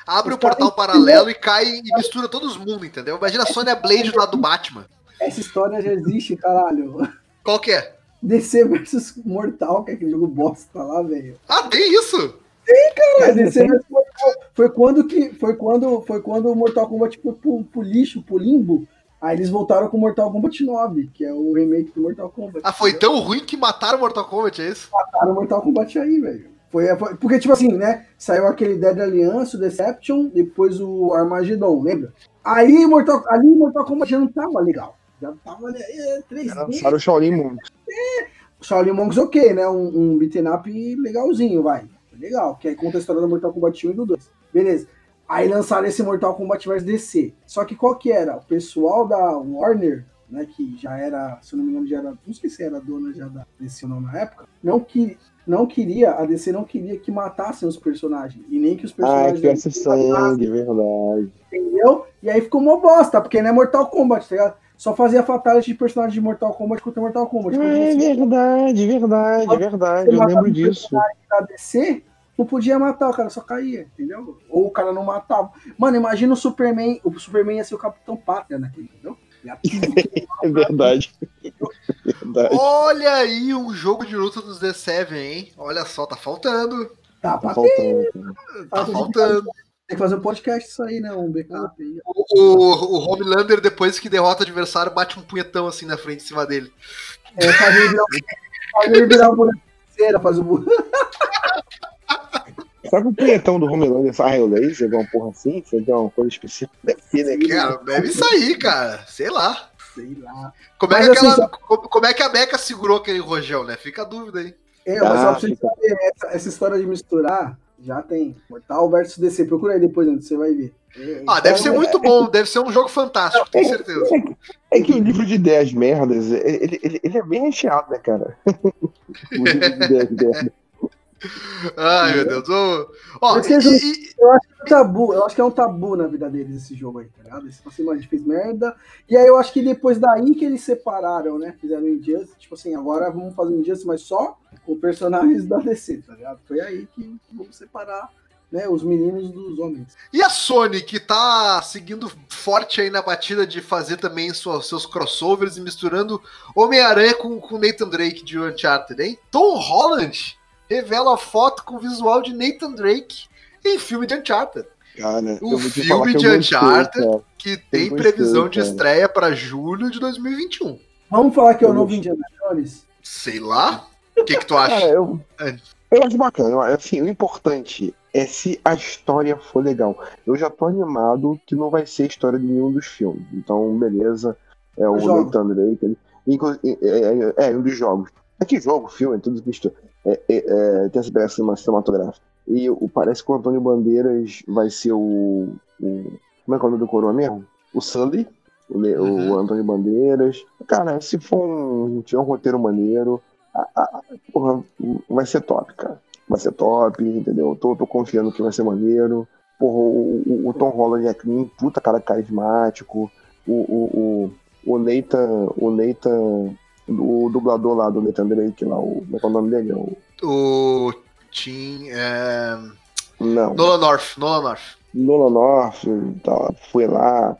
Abre o portal paralelo e cai e mistura todos os mundos, entendeu? Imagina a Sonya Blade do lado do Batman. Essa história já existe, caralho. Qual que é? DC versus Mortal, que é aquele jogo bosta lá, velho. Ah, tem isso? Cara, DC versus Mortal. Foi quando que. Foi quando, foi quando o Mortal Kombat foi pro, pro lixo, pro limbo. Aí eles voltaram com o Mortal Kombat 9, que é o remake do Mortal Kombat. Ah, foi tão ruim que mataram o Mortal Kombat, é isso? Mataram o Mortal Kombat aí, velho. Foi, foi- porque, tipo assim, né? Saiu aquele Dead Alliance, o Deception, depois o Armageddon, lembra? Aí Mortal, ali Mortal Kombat já não tava legal. Já tava ali, é, 3D. Lançaram o Shaolin Monks. Shaolin Monks ok, né? Um, um beat'em up legalzinho, vai. Legal, que aí conta a história do Mortal Kombat 1 e do 2. Beleza. Aí lançaram esse Mortal Kombat vs DC. Só que qual que era? O pessoal da Warner, né, que já era, se eu não me engano, já era, não sei se era dona já da DC ou não na época, não que não queria, a DC não queria que matassem os personagens, e nem que os Ah, personagens que tivesse matassem, sangue, verdade. entendeu? E aí ficou uma bosta, porque não é Mortal Kombat, tá ligado? Só fazia fatality de personagem de Mortal Kombat contra Mortal Kombat. É você verdade, verdade, verdade. Eu lembro disso. da DC, não podia matar, o cara só caía, entendeu? Ou o cara não matava. Mano, imagina o Superman, o Superman ia ser o Capitão Pátria naquele, entendeu? É verdade. Verdade. Olha aí um jogo de luta dos The Seven, hein? Olha só, tá faltando. Tá, Tá faltando. Tá faltando. Tem que fazer um podcast isso aí, né? Um backup aí. O, o, o Homelander, depois que derrota o adversário, bate um punhetão assim na frente, em cima dele. É, fazer ele virar, ele virar um fazer o Será que o punhetão do Homelander sai raio laser, alguma porra assim? Você tem uma coisa específica? Deve ser, né? Cara, deve sair, cara. Sei lá. Sei lá. Como é, que assim, aquela, como, como é que a Mecha segurou aquele rojão, né? Fica a dúvida aí. É, mas Ah, só pra você fica- saber, essa, essa história de misturar, já tem. Mortal versus DC. Procura aí depois, André, você vai ver. É, Ah, deve então, ser é- muito bom, deve ser um jogo fantástico, tenho certeza. É que o livro de ideias merdas, ele, ele, ele é bem recheado, né, cara? o livro de ideias merdas. Ai, meu Deus. Ó, Mas que e- e- Eu acho que é um tabu, eu acho que é um tabu na vida deles esse jogo aí, tá ligado? Tipo assim, mano, a gente fez merda. E aí eu acho que depois daí que eles separaram, né? Fizeram o Injustice, tipo assim, agora vamos fazer o Injustice, mas só com personagens da DC, tá ligado? Foi aí que vamos separar, né, os meninos dos homens. E a Sony, que tá seguindo forte aí na batida de fazer também suas- seus crossovers e misturando Homem-Aranha com, com Nathan Drake de Uncharted, hein? Tom Holland revela foto com visual de Nathan Drake em filme de Uncharted, Cara, O te filme de gostei, Uncharted. cara. que tem gostei, previsão de estreia para julho de 2021. Vamos falar que é o novo. Indiana Jones? Sei lá. O que, que tu acha? Cara, eu, É. eu acho bacana. Assim, o importante é se a história for legal. Eu já tô animado que não vai ser a história de nenhum dos filmes. Então, beleza. É o. Nathan Drake. ele- inclu- É, é, é, um dos jogos. É que jogo, filme, tudo visto. É, é, é, tem essa peça cinematográfica. E o, parece que o Antônio Bandeiras vai ser o. o como é que é o nome do coroa mesmo? O Sully. O, Le- o Uhum. Antônio Bandeiras. Cara, se for um, tiver um roteiro maneiro, a- a- porra, vai ser top, cara. Vai ser top, entendeu? Tô, tô confiando que vai ser maneiro. Porra, o, o- o Tom Holland é um puta cara carismático. O, o, o, o Nathan. O Nathan. O dublador lá do Nathan Drake, lá, o, como é é o nome dele? É O, O Tim. É... não, Nolan North. Nolan North. Nolan North, tá, foi lá,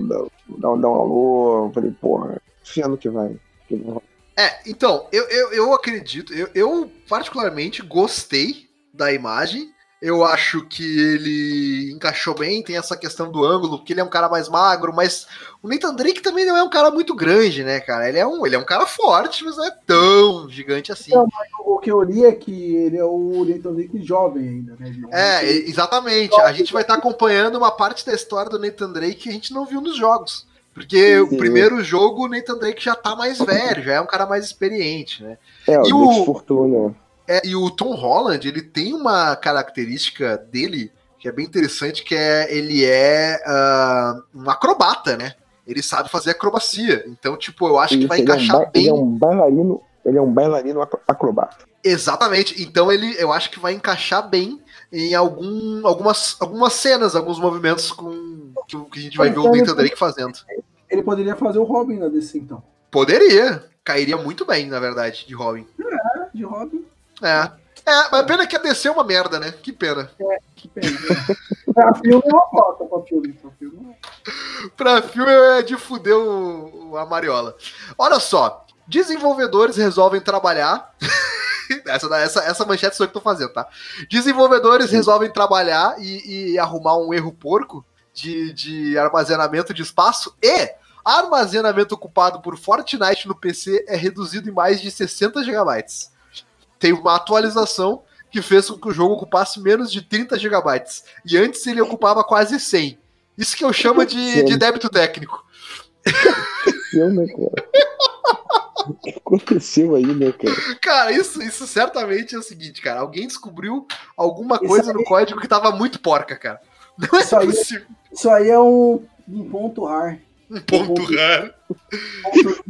dá, dá, dá um alô, falei, porra, esse ano que vai. que vai. É, então, eu, eu, eu acredito, eu, eu particularmente gostei da imagem. Eu acho que ele encaixou bem, tem essa questão do ângulo, porque ele é um cara mais magro, mas o Nathan Drake também não é um cara muito grande, né, cara? Ele é um, ele é um cara forte, mas não é tão gigante assim. Não, O que eu li é que ele é o Nathan Drake jovem ainda, né? Não É, exatamente. A gente vai estar acompanhando uma parte da história do Nathan Drake que a gente não viu nos jogos. Porque o Sim. primeiro jogo, o Nathan Drake já tá mais velho, já é um cara mais experiente, né? É, o E Nick o- Fortuna. É, e o Tom Holland, ele tem uma característica dele que é bem interessante, que é ele é ah, um acrobata, né? Ele sabe fazer acrobacia. Então, tipo, eu acho que Isso, vai ele, é um encaixar bem. ele é um bailarino, ele é um bailarino acro- acrobata. Exatamente. Então ele, eu acho que vai encaixar bem em algum, algumas, algumas cenas, alguns movimentos com que, que a gente vai ver o Então, Nathan Drake fazendo. Ele poderia fazer o Robin na DC, então. Poderia. Cairia muito bem, na verdade, de Robin. É, de Robin, É. É, mas pena que a DC é uma merda, né? Que pena. que pena. pra filme é uma foto, pra filme. Pra filme é. pra filme é de fuder o, o- a Mariola. Olha só, desenvolvedores resolvem trabalhar. essa, essa, essa manchete sou eu que tô fazendo, tá? Desenvolvedores resolvem trabalhar e, e arrumar um erro porco de, de armazenamento de espaço e armazenamento ocupado por Fortnite no PC é reduzido em mais de 60 GB. Tem uma atualização que fez com que o jogo ocupasse menos de 30 GB. E antes ele ocupava quase 100. Isso que eu chamo de, de débito técnico. Aconteceu, né, cara? O que aconteceu aí, né, cara? Cara, isso, isso certamente é o seguinte, cara. Alguém descobriu alguma Isso coisa aí- no código que tava muito porca, cara. Não é Isso aí- possível. Isso aí é um, um ponto raro. Um ponto raro. Ponto,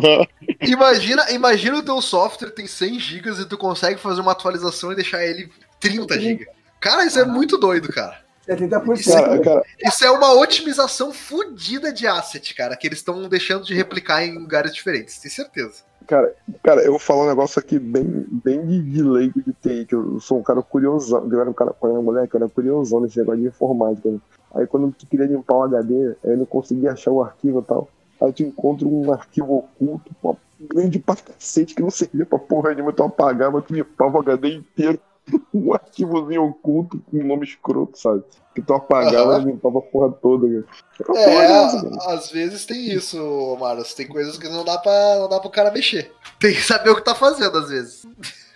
né? Imagina, imagina o teu software tem 100 GB e tu consegue fazer uma atualização e deixar ele 30 GB. Cara, isso é muito doido, cara. 70%. Cara, cara, Isso é uma otimização fodida de asset, cara, que eles estão deixando de replicar em lugares diferentes, tenho certeza. cara, cara, eu vou falar um negócio aqui bem, bem de, de leigo de TI, que eu sou um cara curiosão. Eu era um cara, quando eu era moleque, eu era curiosão nesse negócio de informática. né? Aí quando tu queria limpar o HD, aí eu não conseguia achar o arquivo e tal. Aí tu encontra um arquivo oculto, uma grande pra cacete, que não servia pra porra nenhuma, tu apagava, tu limpava o HD inteiro. um arquivozinho oculto com um nome escroto, sabe? Que tu apagava e limpava a porra toda, cara. Que porra É, essa, cara? às vezes tem isso, Maros. Tem coisas que não dá, pra, não dá pro cara mexer. Tem que saber o que tá fazendo, às vezes.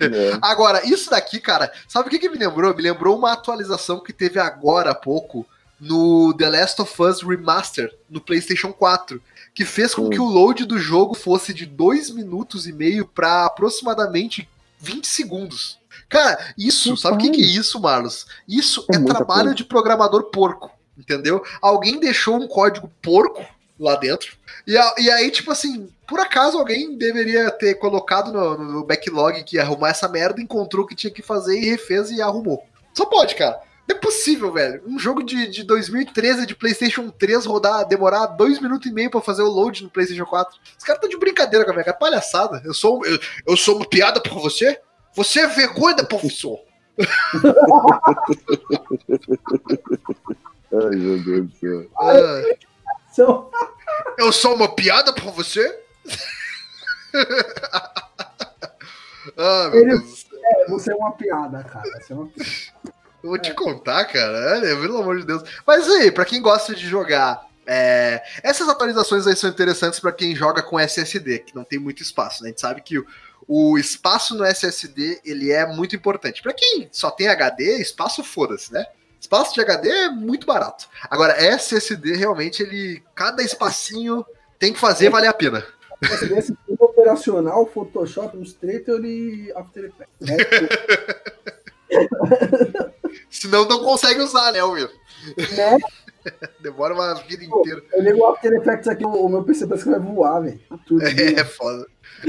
É. Agora, isso daqui, cara, sabe o que, que me lembrou? Me lembrou uma atualização que teve agora há pouco no The Last of Us Remaster no PlayStation 4, que fez com que o load do jogo fosse de 2 minutos e meio pra aproximadamente 20 segundos. Cara, isso, sabe o que, que é isso, Marlos? Isso É é, trabalho coisa. de programador porco, entendeu? Alguém deixou um código porco lá dentro. E, a- e aí, tipo assim, por acaso alguém deveria ter colocado no, no backlog que ia arrumar essa merda, encontrou o que tinha que fazer e refez e arrumou. Só pode, cara. Não é possível, velho. Um jogo de, de 2013 de PlayStation 3 rodar, demorar dois minutos e meio pra fazer o load no PlayStation 4. Os caras estão de brincadeira com a minha cara. Palhaçada. Eu sou, eu, eu sou uma piada pra você? Você é vergonha da profissão. Ai, meu Deus do céu. Ah, eu sou uma piada pra você? ah, meu Ele- Deus. é, você é uma piada, cara. Você é uma piada. Eu vou te contar, cara. Olha, pelo amor de Deus. Mas aí, pra quem gosta de jogar. é, essas atualizações aí são interessantes pra quem joga com SSD, que não tem muito espaço, né? A gente sabe que o, o espaço no SSD ele é muito importante. Pra quem só tem HD, espaço foda-se, né? Espaço de HD é muito barato. Agora, SSD realmente ele. Cada espacinho tem que fazer valer a pena. Esse tudo operacional, Photoshop, Illustrator e After Effects. Né? Senão não consegue usar, né, Will? Né? Demora uma vida inteira. Eu ligo o After Effects aqui, o meu PC parece que vai voar, velho. Tudo. É foda.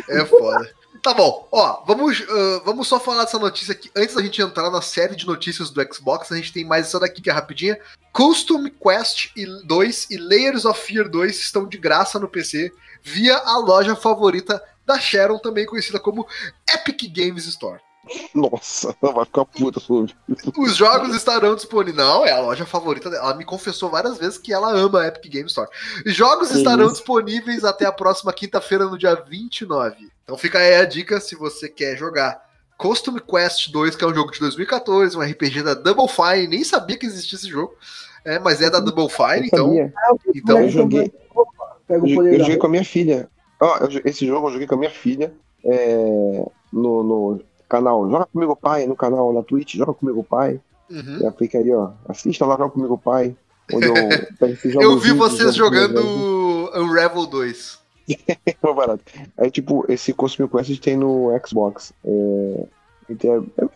É foda. Tá bom, ó, vamos, ah, vamos só falar dessa notícia aqui. Antes da gente entrar na série de notícias do Xbox, a gente tem mais essa daqui que é rapidinha. Custom Quest 2 e Layers of Fear 2 estão de graça no PC via a loja favorita da Sharon, também conhecida como Epic Games Store. Nossa, vai ficar puta sobre. Os jogos estarão disponíveis. Não, é a loja favorita dela. Ela me confessou várias vezes que ela ama a Epic Games Store. Os jogos Que estarão isso. disponíveis até a próxima quinta-feira, no dia 29. Então fica aí a dica se você quer jogar Custom Quest 2, que é um jogo de 2014, um RPG da Double Fine. Nem sabia que existia esse jogo. É, mas é da Double Fine, então. Então Eu joguei. Opa, pega o Eu, poder eu da joguei com a minha filha. Ó, eu esse jogo eu joguei com a minha filha é, no, no canal Joga Comigo Pai, no canal na Twitch, Joga Comigo Pai. uhum. Já fica aí, ó. Assista lá, Joga Comigo Pai. Onde eu, Eu vi vocês jogando comigo, Unravel 2. Foi barato. Aí, tipo, esse Cosmic Quest tem no Xbox. É, então é, é,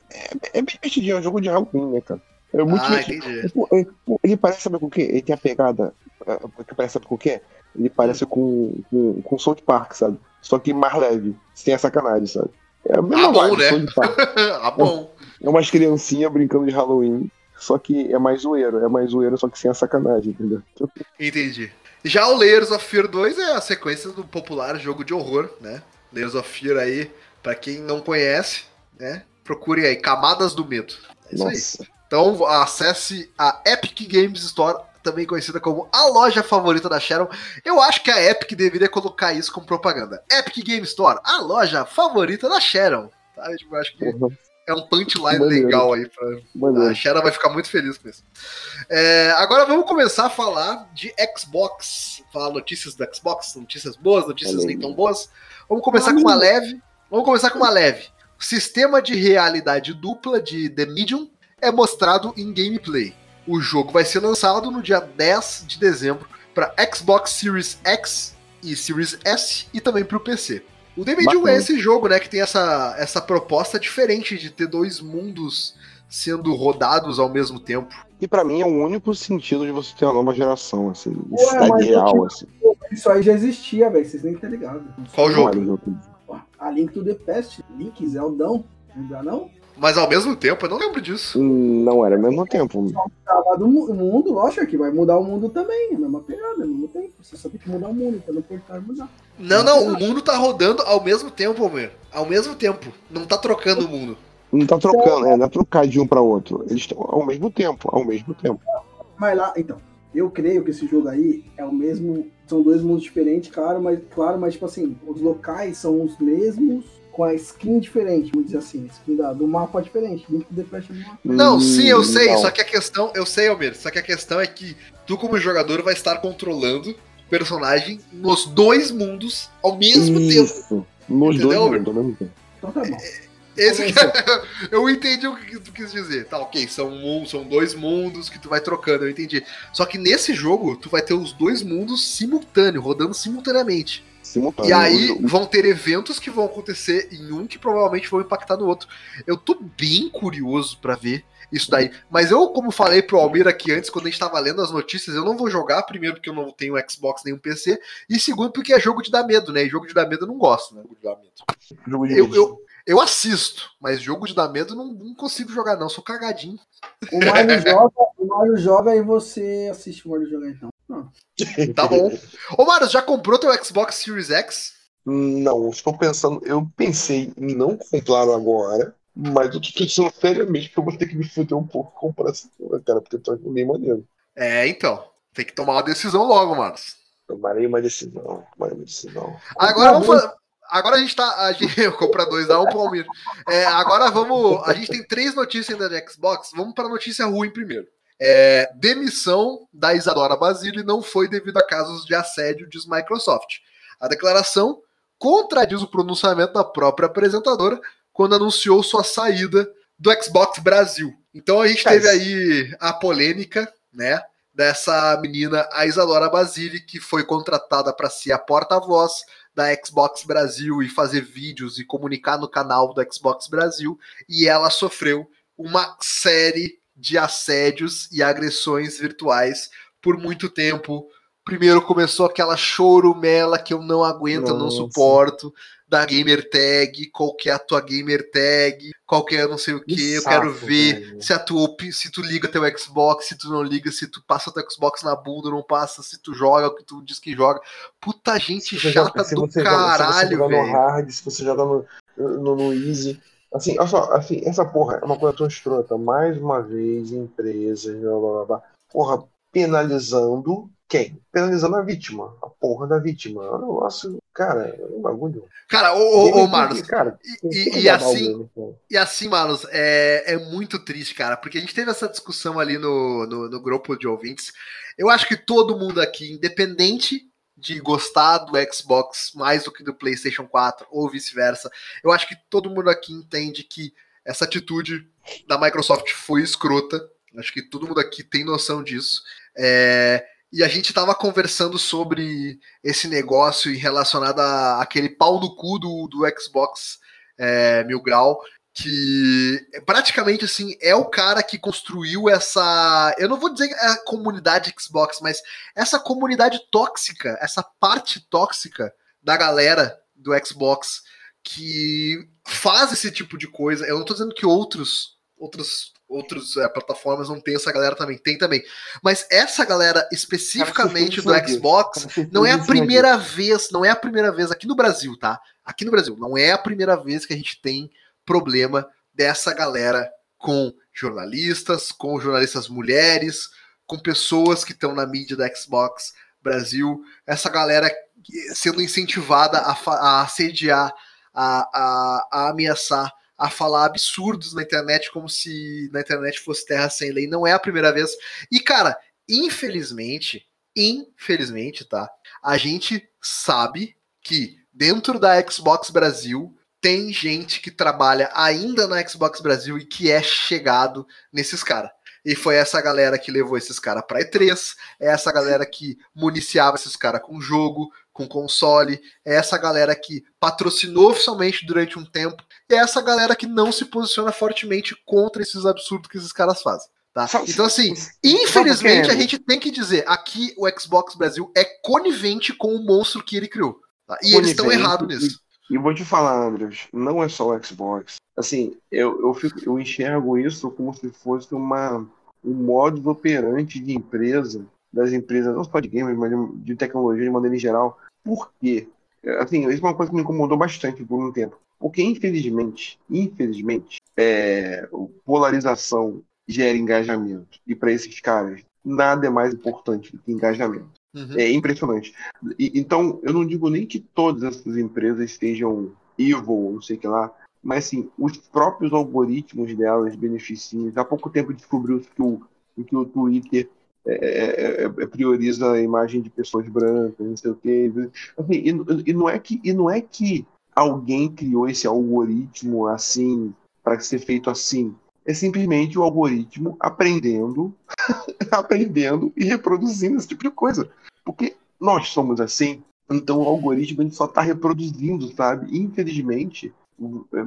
é bem divertidinho, é um jogo de Halloween, né, cara? É muito Ah, entendi. Pô, é, pô, Ele parece, sabe com o quê? Ele tem a pegada. é, Porque parece, sabe com o quê? Ele parece com, com, com South Park, sabe? Só que mais leve, sem a sacanagem, sabe? É a mesma Ah, bom, vibe, né? Ah, bom. É umas criancinhas brincando de Halloween, só que é mais zoeiro, é mais zoeiro, só que sem a sacanagem, entendeu? Entendi. Já o Layers of Fear 2 é a sequência do popular jogo de horror, né? Layers of Fear aí, pra quem não conhece, né? Procure aí, Camadas do Medo. É isso aí. Nossa. Então acesse a Epic Games Store, também conhecida como a loja favorita da Sharon. Eu acho que a Epic deveria colocar isso como propaganda. Epic Game Store, a loja favorita da Sharon. Tá? Eu acho que Porra, é um punchline Maneiro. legal aí pra, maneiro. a Sharon vai ficar muito feliz com isso. É, agora vamos começar a falar de Xbox. Falar notícias do Xbox, notícias boas, notícias nem tão boas. Vamos começar com uma leve. Vamos começar com uma leve. O sistema de realidade dupla de The Medium é mostrado em gameplay. O jogo vai ser lançado no dia 10 de dezembro para Xbox Series X e Series S e também para o PC. O The Medium é esse jogo, né, que tem essa, essa proposta diferente de ter dois mundos sendo rodados ao mesmo tempo. E pra mim é o único sentido de você ter uma nova geração, assim. Ué, real, tive- assim. Isso aí já existia, velho. Vocês nem estão ligados. Qual Não jogo? A Link to the Past, Link, Zeldão. Lembra não? Mas ao mesmo tempo, eu não lembro disso. Não era ao mesmo tempo. Do mu- mundo, lógico que vai mudar o mundo também. É a mesma pegada, ao mesmo tempo. Você só tem que mudar o mundo, então não pode mudar. Não, não, o mundo tá rodando ao mesmo tempo, Homer. Ao mesmo tempo. Não tá trocando o mundo. Não tá trocando, é, não é trocar de um pra outro. Eles estão ao mesmo tempo, ao mesmo tempo. Mas lá, então, eu creio que esse jogo aí é o mesmo. São dois mundos diferentes, claro, mas, claro, mas tipo assim, os locais são os mesmos, com a skin diferente, vamos dizer assim, a skin da- do mapa diferente. Link to the Past é uma- Não, sim, eu sei, Não. só que a questão, eu sei, Almir, só que a questão é que tu como jogador vai estar controlando o personagem nos dois mundos ao mesmo tempo. Isso. Nos Entendeu, dois mundos, ao mesmo tempo. Então tá bom. Esse que é- eu entendi o que tu quis dizer. Tá, ok, são, um- são dois mundos que tu vai trocando, eu entendi. Só que nesse jogo, tu vai ter os dois mundos simultâneos, rodando simultaneamente. Simultâneo. E aí vão ter eventos que vão acontecer em um que provavelmente vão impactar no outro. Eu tô bem curioso pra ver isso daí. Mas eu, como falei pro Almir aqui antes, quando a gente tava lendo as notícias, eu não vou jogar, primeiro porque eu não tenho Xbox nem um PC, e segundo porque é jogo de dar medo, né? E jogo de dar medo eu não gosto, né? Jogo de dar medo. jogo de Eu, eu, eu assisto, mas jogo de dar medo eu não, não consigo jogar, não. Sou cagadinho. O Mario joga, o Mario joga e você assiste o Mario jogar então. Tá bom. Ô, Marius, já comprou teu Xbox Series X? Não, estou pensando. Eu pensei em não comprar agora, mas eu tô pensando seriamente que eu vou ter que me fuder um pouco com comprar essa porra, cara, porque tá bem maneiro. É, então. Tem que tomar uma decisão logo, Marius. Tomarei uma decisão, tomarei uma decisão. Agora vamos fazer. Agora a gente tá. A gente, eu compro dois, dá um pro Almir. É, agora vamos. A gente tem três notícias ainda de Xbox. Vamos para a notícia ruim primeiro. É, demissão da Isadora Basile não foi devido a casos de assédio, diz Microsoft. A declaração contradiz o pronunciamento da própria apresentadora quando anunciou sua saída do Xbox Brasil. Então a gente teve aí a polêmica, né? Dessa menina, a Isadora Basile, que foi contratada para ser a porta-voz da Xbox Brasil e fazer vídeos e comunicar no canal do Xbox Brasil, e ela sofreu uma série de assédios e agressões virtuais por muito tempo. Primeiro começou aquela chorumela que eu não aguento, eu não Nossa. suporto, da gamer tag, qual que é a tua gamer tag, qual que é não sei o que, Que eu quero ver velho. se a tua opi- se tu liga teu Xbox, se tu não liga, se tu passa teu Xbox na bunda, não passa, se tu joga o que tu diz que joga. Puta gente chata joga- do você joga- se você caralho, jogar no velho. hard, se você jogar no, no, no easy. Assim, olha só, assim, essa porra é uma coisa tão escrota. Mais uma vez, empresas, blá blá blá, blá. Porra, penalizando quem? Penalizando a vítima. A porra da vítima. É um negócio, cara, é um bagulho. Cara, ô, ô, ô Marlos, cara, e- e- e assim-. E assim, Marlos, é, é muito triste, cara, porque a gente teve essa discussão ali no, no, no grupo de ouvintes. Eu acho que todo mundo aqui, independente de gostar do Xbox mais do que do PlayStation 4 ou vice-versa, eu acho que todo mundo aqui entende que essa atitude da Microsoft foi escrota. Acho que todo mundo aqui tem noção disso. É, e a gente tava conversando sobre esse negócio relacionado a aquele pau no cu do, do Xbox é, Mil Grau, que é praticamente assim é o cara que construiu essa. Eu não vou dizer a comunidade Xbox, mas essa comunidade tóxica, essa parte tóxica da galera do Xbox que faz esse tipo de coisa. Eu não tô dizendo que outros outros outros é, plataformas não tem essa galera também, tem também. Mas essa galera especificamente do Xbox não é a primeira vez, não é a primeira vez aqui no Brasil, tá? Aqui no Brasil, não é a primeira vez que a gente tem problema dessa galera com jornalistas, com jornalistas mulheres, com pessoas que estão na mídia da Xbox Brasil, essa galera sendo incentivada a, a assediar, a, a, a ameaçar, a falar absurdos na internet, como se na internet fosse terra sem lei. Não é a primeira vez. E, cara, infelizmente, infelizmente, tá? A gente sabe que dentro da Xbox Brasil tem gente que trabalha ainda na Xbox Brasil e que é chegado nesses caras. E foi essa galera que levou esses caras pra E3, é essa galera que municiava esses caras com jogo, com console, é essa galera que patrocinou oficialmente durante um tempo, é essa galera que não se posiciona fortemente contra esses absurdos que esses caras fazem. Tá? Então, assim, infelizmente a gente tem que dizer: aqui o Xbox Brasil é conivente com o monstro que ele criou. tá? E eles estão Conivente errados nisso. E vou te falar, Andrews, não é só o Xbox. Assim, eu, eu, fico, eu enxergo isso como se fosse uma, um modus operandi de empresa, das empresas, não só de games, mas de, de tecnologia de maneira geral. Por quê? Assim, isso é uma coisa que me incomodou bastante por um tempo. Porque, infelizmente, infelizmente, é, polarização gera engajamento. E para esses caras, nada é mais importante do que engajamento. Uhum. É impressionante. E- então, eu não digo nem que todas essas empresas estejam evil, não sei o que lá. Mas assim, os próprios algoritmos delas beneficiam. Há pouco tempo descobriu que o, que o Twitter é, é, é, prioriza a imagem de pessoas brancas, não sei o quê. Assim, e, e, não é que, e não é que alguém criou esse algoritmo assim para ser feito assim. É simplesmente o algoritmo aprendendo, aprendendo e reproduzindo esse tipo de coisa. Porque nós somos assim, então o algoritmo só está reproduzindo, sabe? Infelizmente,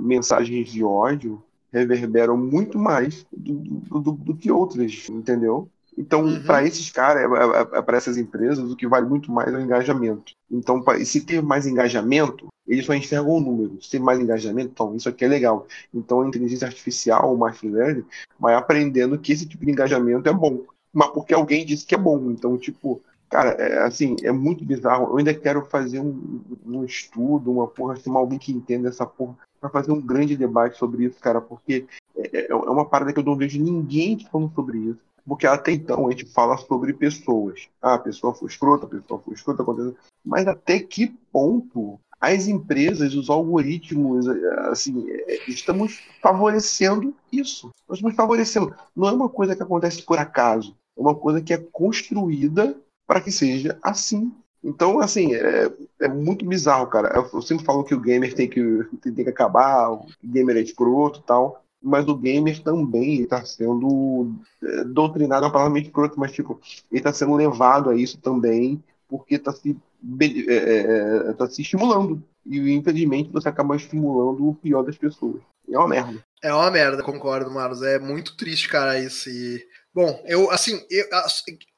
mensagens de ódio reverberam muito mais do, do, do, que outras, entendeu? Então, uhum. para esses caras, é, é, é, para essas empresas, o que vale muito mais é o engajamento. Então, pra, se ter mais engajamento, eles só enxergam o número. Se mais engajamento, então, isso aqui é legal. Então, a inteligência artificial, o machine learning, vai aprendendo que esse tipo de engajamento é bom. Mas porque alguém disse que é bom. Então, tipo, cara, é, assim, é muito bizarro. Eu ainda quero fazer um, um estudo, uma porra, chamar alguém que entenda essa porra, para fazer um grande debate sobre isso, cara, porque é, é uma parada que eu não vejo ninguém falando sobre isso porque até então a gente fala sobre pessoas. Ah, a pessoa foi escrota, a pessoa foi escrota, aconteceu. Mas até que ponto as empresas, os algoritmos, assim, estamos favorecendo isso. Nós estamos favorecendo. Não é uma coisa que acontece por acaso. É uma coisa que é construída para que seja assim. Então, assim, é, é, muito bizarro, cara. Eu sempre falo que o gamer tem que, tem que acabar, o gamer é escroto e tal mas o gamer também está sendo é, doutrinado, é uma palavra meio escrota, mas tipo, ele está sendo levado a isso também, porque está se, é, é, tá se estimulando. E infelizmente você acaba estimulando o pior das pessoas. É uma merda. É uma merda, concordo, Marlos. É muito triste, cara, isso. E... Bom, eu, assim, eu,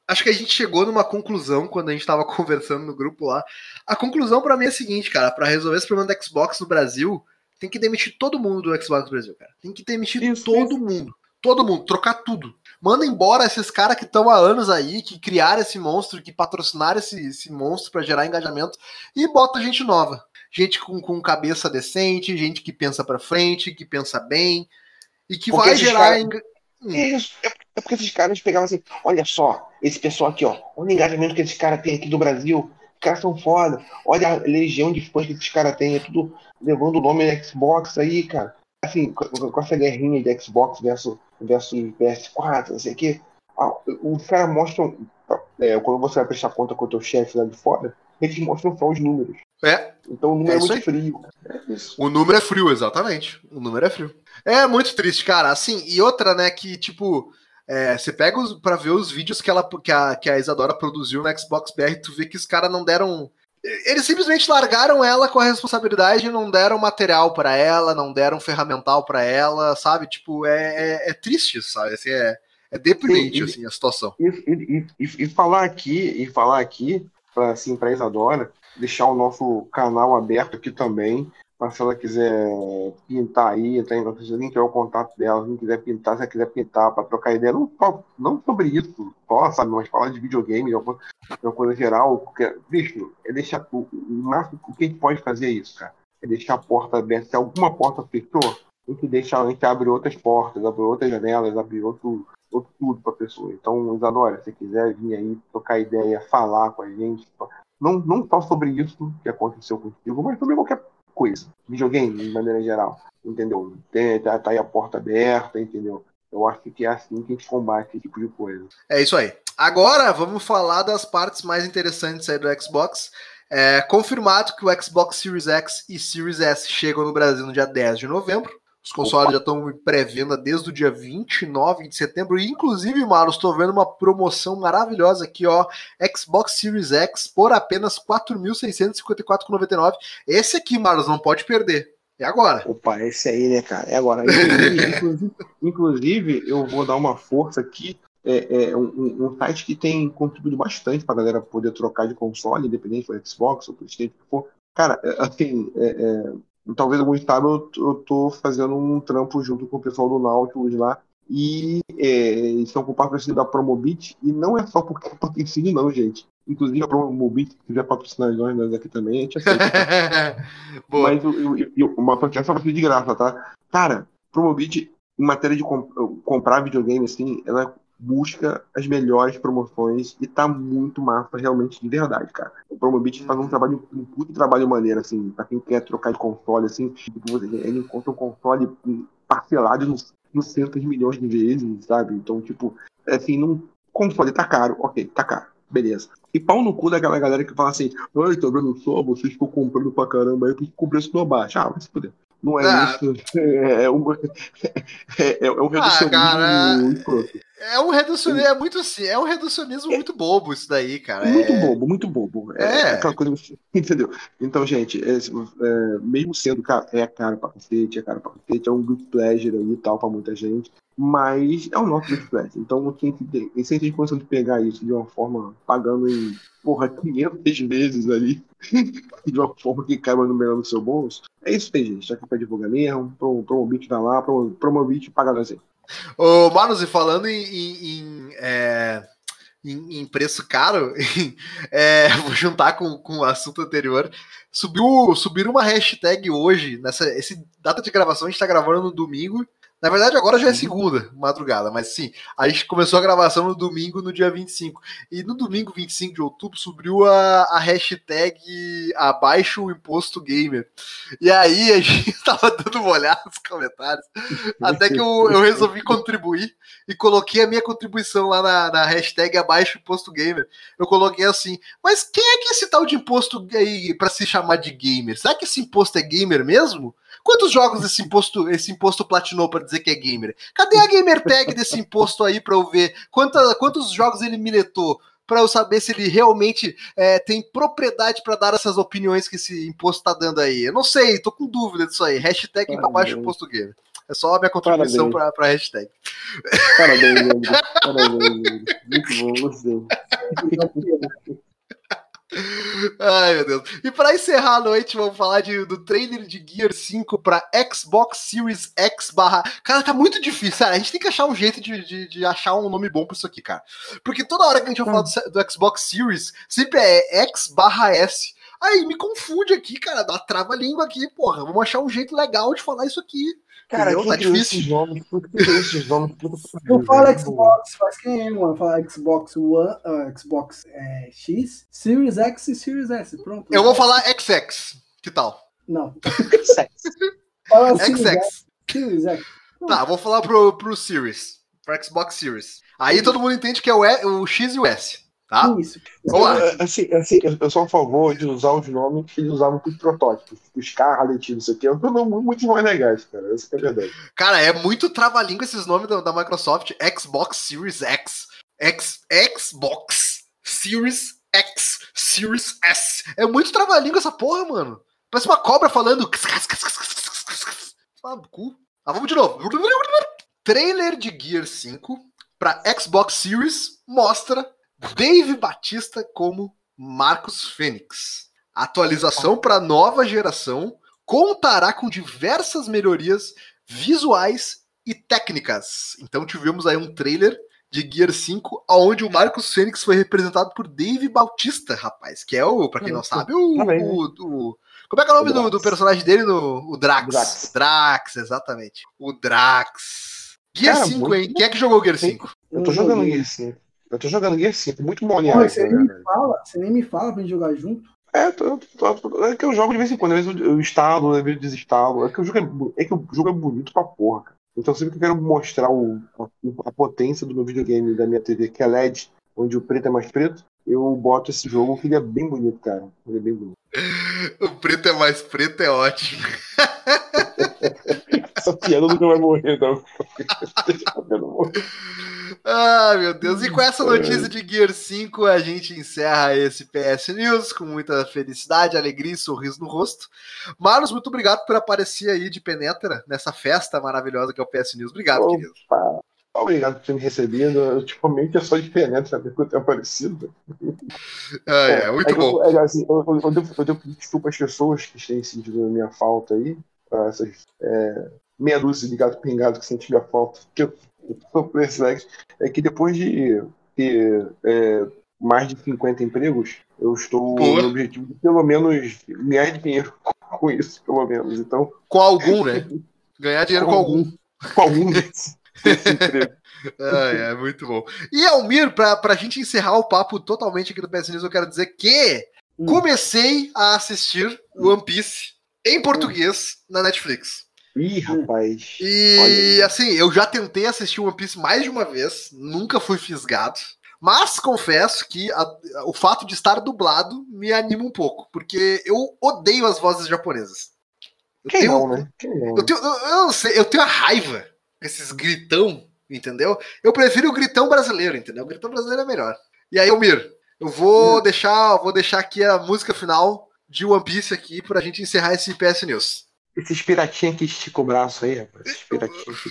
acho que a gente chegou numa conclusão quando a gente estava conversando no grupo lá. A conclusão para mim é a seguinte, cara, para resolver esse problema do Xbox no Brasil, tem que demitir todo mundo do Xbox Brasil, cara. Tem que demitir isso, todo isso. mundo. Todo mundo, trocar tudo. Manda embora esses caras que estão há anos aí, que criaram esse monstro, que patrocinaram esse, esse monstro para gerar engajamento, e bota gente nova. Gente com, com cabeça decente, gente que pensa para frente, que pensa bem, e que porque vai gerar. Cara... Enga... Hum. Isso, é, é porque esses caras pegavam assim: olha só, esse pessoal aqui, ó, olha o engajamento que esses caras têm aqui do Brasil, os caras são foda. Olha a legião de fãs que esses caras têm. É tudo levando o nome da Xbox aí, cara. Assim, com, com essa guerrinha de Xbox versus, versus PS4, não sei o quê. Ah, os caras mostram. É, quando você vai prestar conta com o teu chefe lá de fora, eles mostram só os números. É. Então o número é, é muito aí. frio. É o número é frio, exatamente. O número é frio. É muito triste, cara. Assim, e outra, né, que, tipo, é, você pega os, pra ver os vídeos que, ela, que, a, que a Isadora produziu no Xbox BR, tu vê que os caras não deram. Eles simplesmente largaram ela com a responsabilidade e não deram material para ela, não deram ferramental para ela, sabe? Tipo, é, é, é triste, sabe? Assim, é, é deprimente, e, assim, a situação. E, e, e, e, falar aqui, e falar aqui, pra, assim, pra Isadora, deixar o nosso canal aberto aqui também, mas se ela quiser pintar aí, tem o link é o contato dela, se quiser pintar, se ela quiser pintar para trocar ideia, não, não sobre isso, só, sabe, mas falar de videogame, de alguma, coisa geral, porque, bicho, é deixar o, o máximo que a gente pode fazer é isso, cara. É deixar a porta aberta. Se alguma porta fechou, a gente deixa, a gente abre outras portas, abre outras janelas, abre outro, outro tudo pra pessoa. Então, Isadora, se quiser vir aí, trocar ideia, falar com a gente, não, não só sobre isso que aconteceu contigo, mas sobre qualquer coisa. Videogame, de maneira geral. Entendeu? Tem, tá, tá aí a porta aberta, entendeu? Eu acho que é assim que a gente combate esse tipo de coisa. É isso aí. Agora vamos falar das partes mais interessantes aí do Xbox. É confirmado que o Xbox Series X e Series S chegam no Brasil no dia 10 de novembro. Os consoles Opa. já estão em pré-venda desde o dia 29 de setembro. E, inclusive, Marlos, estou vendo uma promoção maravilhosa aqui, ó. Xbox Series X por apenas R$ 4.654,99. Esse aqui, Marlos, não pode perder. É agora. Opa, esse aí, né, cara? É agora. Inclusive, inclusive eu vou dar uma força aqui. É, é um, um, site que tem contribuído bastante para a galera poder trocar de console, independente do Xbox ou PlayStation, que for. Cara, é, assim, é, é talvez alguns saibam, eu, eu tô fazendo um trampo junto com o pessoal do Nautilus lá. E é, estão com patrocínio da Promobit. E não é só porque é patrocínio, não, gente. Inclusive a Promobit, se quiser patrocinar nós, aqui também, a gente aceita. Mas eu, eu, eu, uma essa vai ser de graça, tá? Cara, Promobit, em matéria de comp comprar videogame, assim, ela busca as melhores promoções e tá muito massa, realmente, de verdade, cara. O Promobit faz um trabalho, um puto trabalho maneiro, assim, pra quem quer trocar de console, assim, tipo, ele encontra um console parcelado nos, nos centos de milhões de vezes, sabe? Então, tipo, assim, num console tá caro, ok, tá caro, beleza. E pau no cu daquela galera que fala assim, ai, tá vendo só, vocês ficam comprando pra caramba aí porque o preço não abaixa. Ah, vai se fuder. Não é Ah. isso. É, é, um, é, é um reducionismo cara, escroto. É um reducionismo, é muito sim, é um reducionismo muito bobo isso daí, cara. Muito É- bobo, muito bobo. É, É. aquela coisa, entendeu? Então, gente, é, é, mesmo sendo caro, é caro pra cacete, é caro pra cacete, é um good pleasure aí e tal pra muita gente, mas é um nosso good pleasure. Então, quem tem, quem tem condição de pegar isso de uma forma, pagando em, porra, 500 vezes ali, de uma forma que caiba no melhor no seu bolso, é isso aí, gente. Tá aqui pra divulgar mesmo, pro, Promobit tá lá, pro, Promobit paga nós aí. Ô, Manos, e falando em, em, é, em- preço caro, é, vou juntar com, com o assunto anterior. Subiu, subiram uma hashtag hoje, nessa esse data de gravação, a gente tá gravando no domingo. Na verdade, agora já é segunda, madrugada, mas sim, a gente começou a gravação no domingo, no dia 25. E no domingo 25 de outubro subiu a, a hashtag abaixo o imposto gamer. E aí a gente tava dando uma olhada nos comentários. Até que eu, eu resolvi contribuir e coloquei a minha contribuição lá na, na hashtag abaixo imposto gamer. Eu coloquei assim, mas quem é que esse tal de imposto aí pra se chamar de gamer? Será que esse imposto é gamer mesmo? Quantos jogos esse imposto, esse imposto platinou pra dizer que é gamer? Cadê a gamer tag desse imposto aí pra eu ver? Quanta, quantos jogos ele miletou? Pra eu saber se ele realmente é, tem propriedade pra dar essas opiniões que esse imposto tá dando aí. Eu não sei, tô com dúvida disso aí. Hashtag Parabéns. abaixo imposto gamer. É só a minha contribuição pra, Parabéns. pra hashtag. Parabéns. Parabéns. Muito bom, gostei. Ai, meu Deus. E pra encerrar a noite, vamos falar de- do trailer de Gear 5 pra Xbox Series X barra. Cara, tá muito difícil, sério. A gente tem que achar um jeito de, de, de achar um nome bom pra isso aqui, cara. Porque toda hora que a gente vai falar do, se- do Xbox Series, sempre é X barra S. Aí me confunde aqui, cara. Dá trava-língua aqui, porra. Vamos achar um jeito legal de falar isso aqui. Cara, Entendeu? quem Tá difícil. esses nomes? Por que criou esses nomes? Não fala velho. Xbox, faz quem é, mano. Fala Xbox One, ah, Xbox é, X, Series X e Series S. Pronto. Eu vou falar XX. Que tal? Não. Fala Series X. XX. Series X. Tá, vou falar pro, pro Series. Pro Xbox Series. Aí todo mundo entende que é o, E- o X e o S. Tá? Isso. Vamos lá. Eu, assim, assim, eu- sou a favor de usar os nomes que eles usavam para os protótipos. Tipo Scarlet, não sei o que. Eu não muito mais legais, cara. Essa é a verdade. Cara, é muito trava-língua esses nomes da, da Microsoft. Xbox Series X. X Xbox Series X. Series S. É muito trava-língua essa porra, mano. Parece uma cobra falando. Ah, cu. Ah, vamos de novo. Trailer de Gear 5 para Xbox Series mostra Dave Batista como Marcos Fênix. Atualização para nova geração contará com diversas melhorias visuais e técnicas. Então tivemos aí um trailer de Gear 5, onde o Marcos Fênix foi representado por Dave Bautista, rapaz, que é o, pra quem não sabe, o, né? o- o- como é que é o nome O do, do personagem dele no o Drax. Drax. Drax, exatamente. O Drax. Gear Cara, 5, muito hein? Quem é que jogou Gear 5? Eu tô jogando Gear 5. Eu tô jogando Gear 5. Muito bom, aliás. você, né, nem me fala, você nem me fala pra gente jogar junto. É, tô, tô- tô- é que eu jogo de vez em quando. Às vezes eu instalo, às vezes eu desinstalo. É que o jogo é, é que o jogo é bonito pra porra, cara. Então sempre que eu quero mostrar o- a, a potência do meu videogame da minha TV, que é LED, onde o preto é mais preto, eu boto esse jogo que ele é bem bonito, cara. Ele é bem bonito. O preto é mais preto, é ótimo. Essa piada nunca vai morrer, não. Morre. Ah, meu Deus. E com essa notícia de Gear 5, a gente encerra esse PS News com muita felicidade, alegria e sorriso no rosto. Marlos, muito obrigado por aparecer aí de penetra nessa festa maravilhosa que é o PS News. Obrigado, Opa. querido. Obrigado por ter me recebido. Eu, ultimamente é só de penetra, saber que eu tenho aparecido. Ah, é, muito que eu- bom. é, assim, eu, eu, eu devo, eu devo pedir desculpa às pessoas que têm sentido a minha falta aí, essas é, meia dúzia de gato pingado que sentem minha falta, que eu, sou perplexo, é que depois de ter é, mais de 50 empregos, eu estou no objetivo de pelo menos ganhar dinheiro com isso, pelo menos. Então, Com algum, né? Ganhar dinheiro com algum. com algum desses. desse emprego. É, é muito bom. E Almir, pra, pra gente encerrar o papo totalmente aqui do PS News, eu quero dizer que Hum. comecei a assistir One Piece em português na Netflix. Ih, rapaz. E assim, eu já tentei assistir One Piece mais de uma vez, nunca fui fisgado. Mas confesso que a- o fato de estar dublado me anima um pouco, porque eu odeio as vozes japonesas. Eu Quem tenho- não, né? Quem não? Eu tenho, eu, eu não sei, eu tenho a raiva desses gritão, entendeu? Eu prefiro o gritão brasileiro, entendeu? O gritão brasileiro é melhor. E aí, Almir, eu vou deixar, vou deixar aqui a música final de One Piece aqui pra gente encerrar esse PS News. Esses piratinhos que esticam o braço aí, rapaz. Esses piratinhos que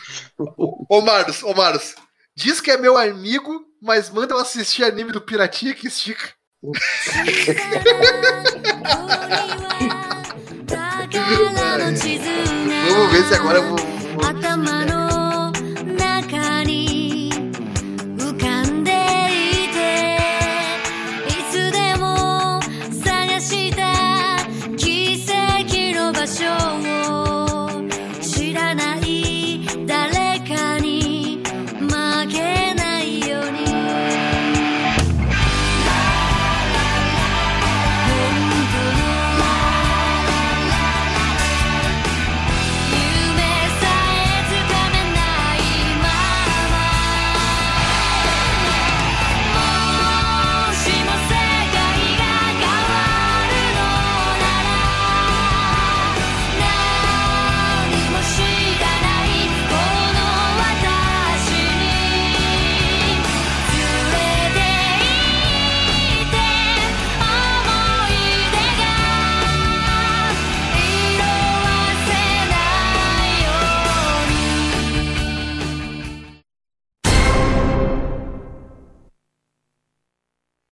Ô Marlos, ô Marlos, diz que é meu amigo, mas manda eu assistir anime do Piratinha que estica. Vamos ver se agora eu vou. vou-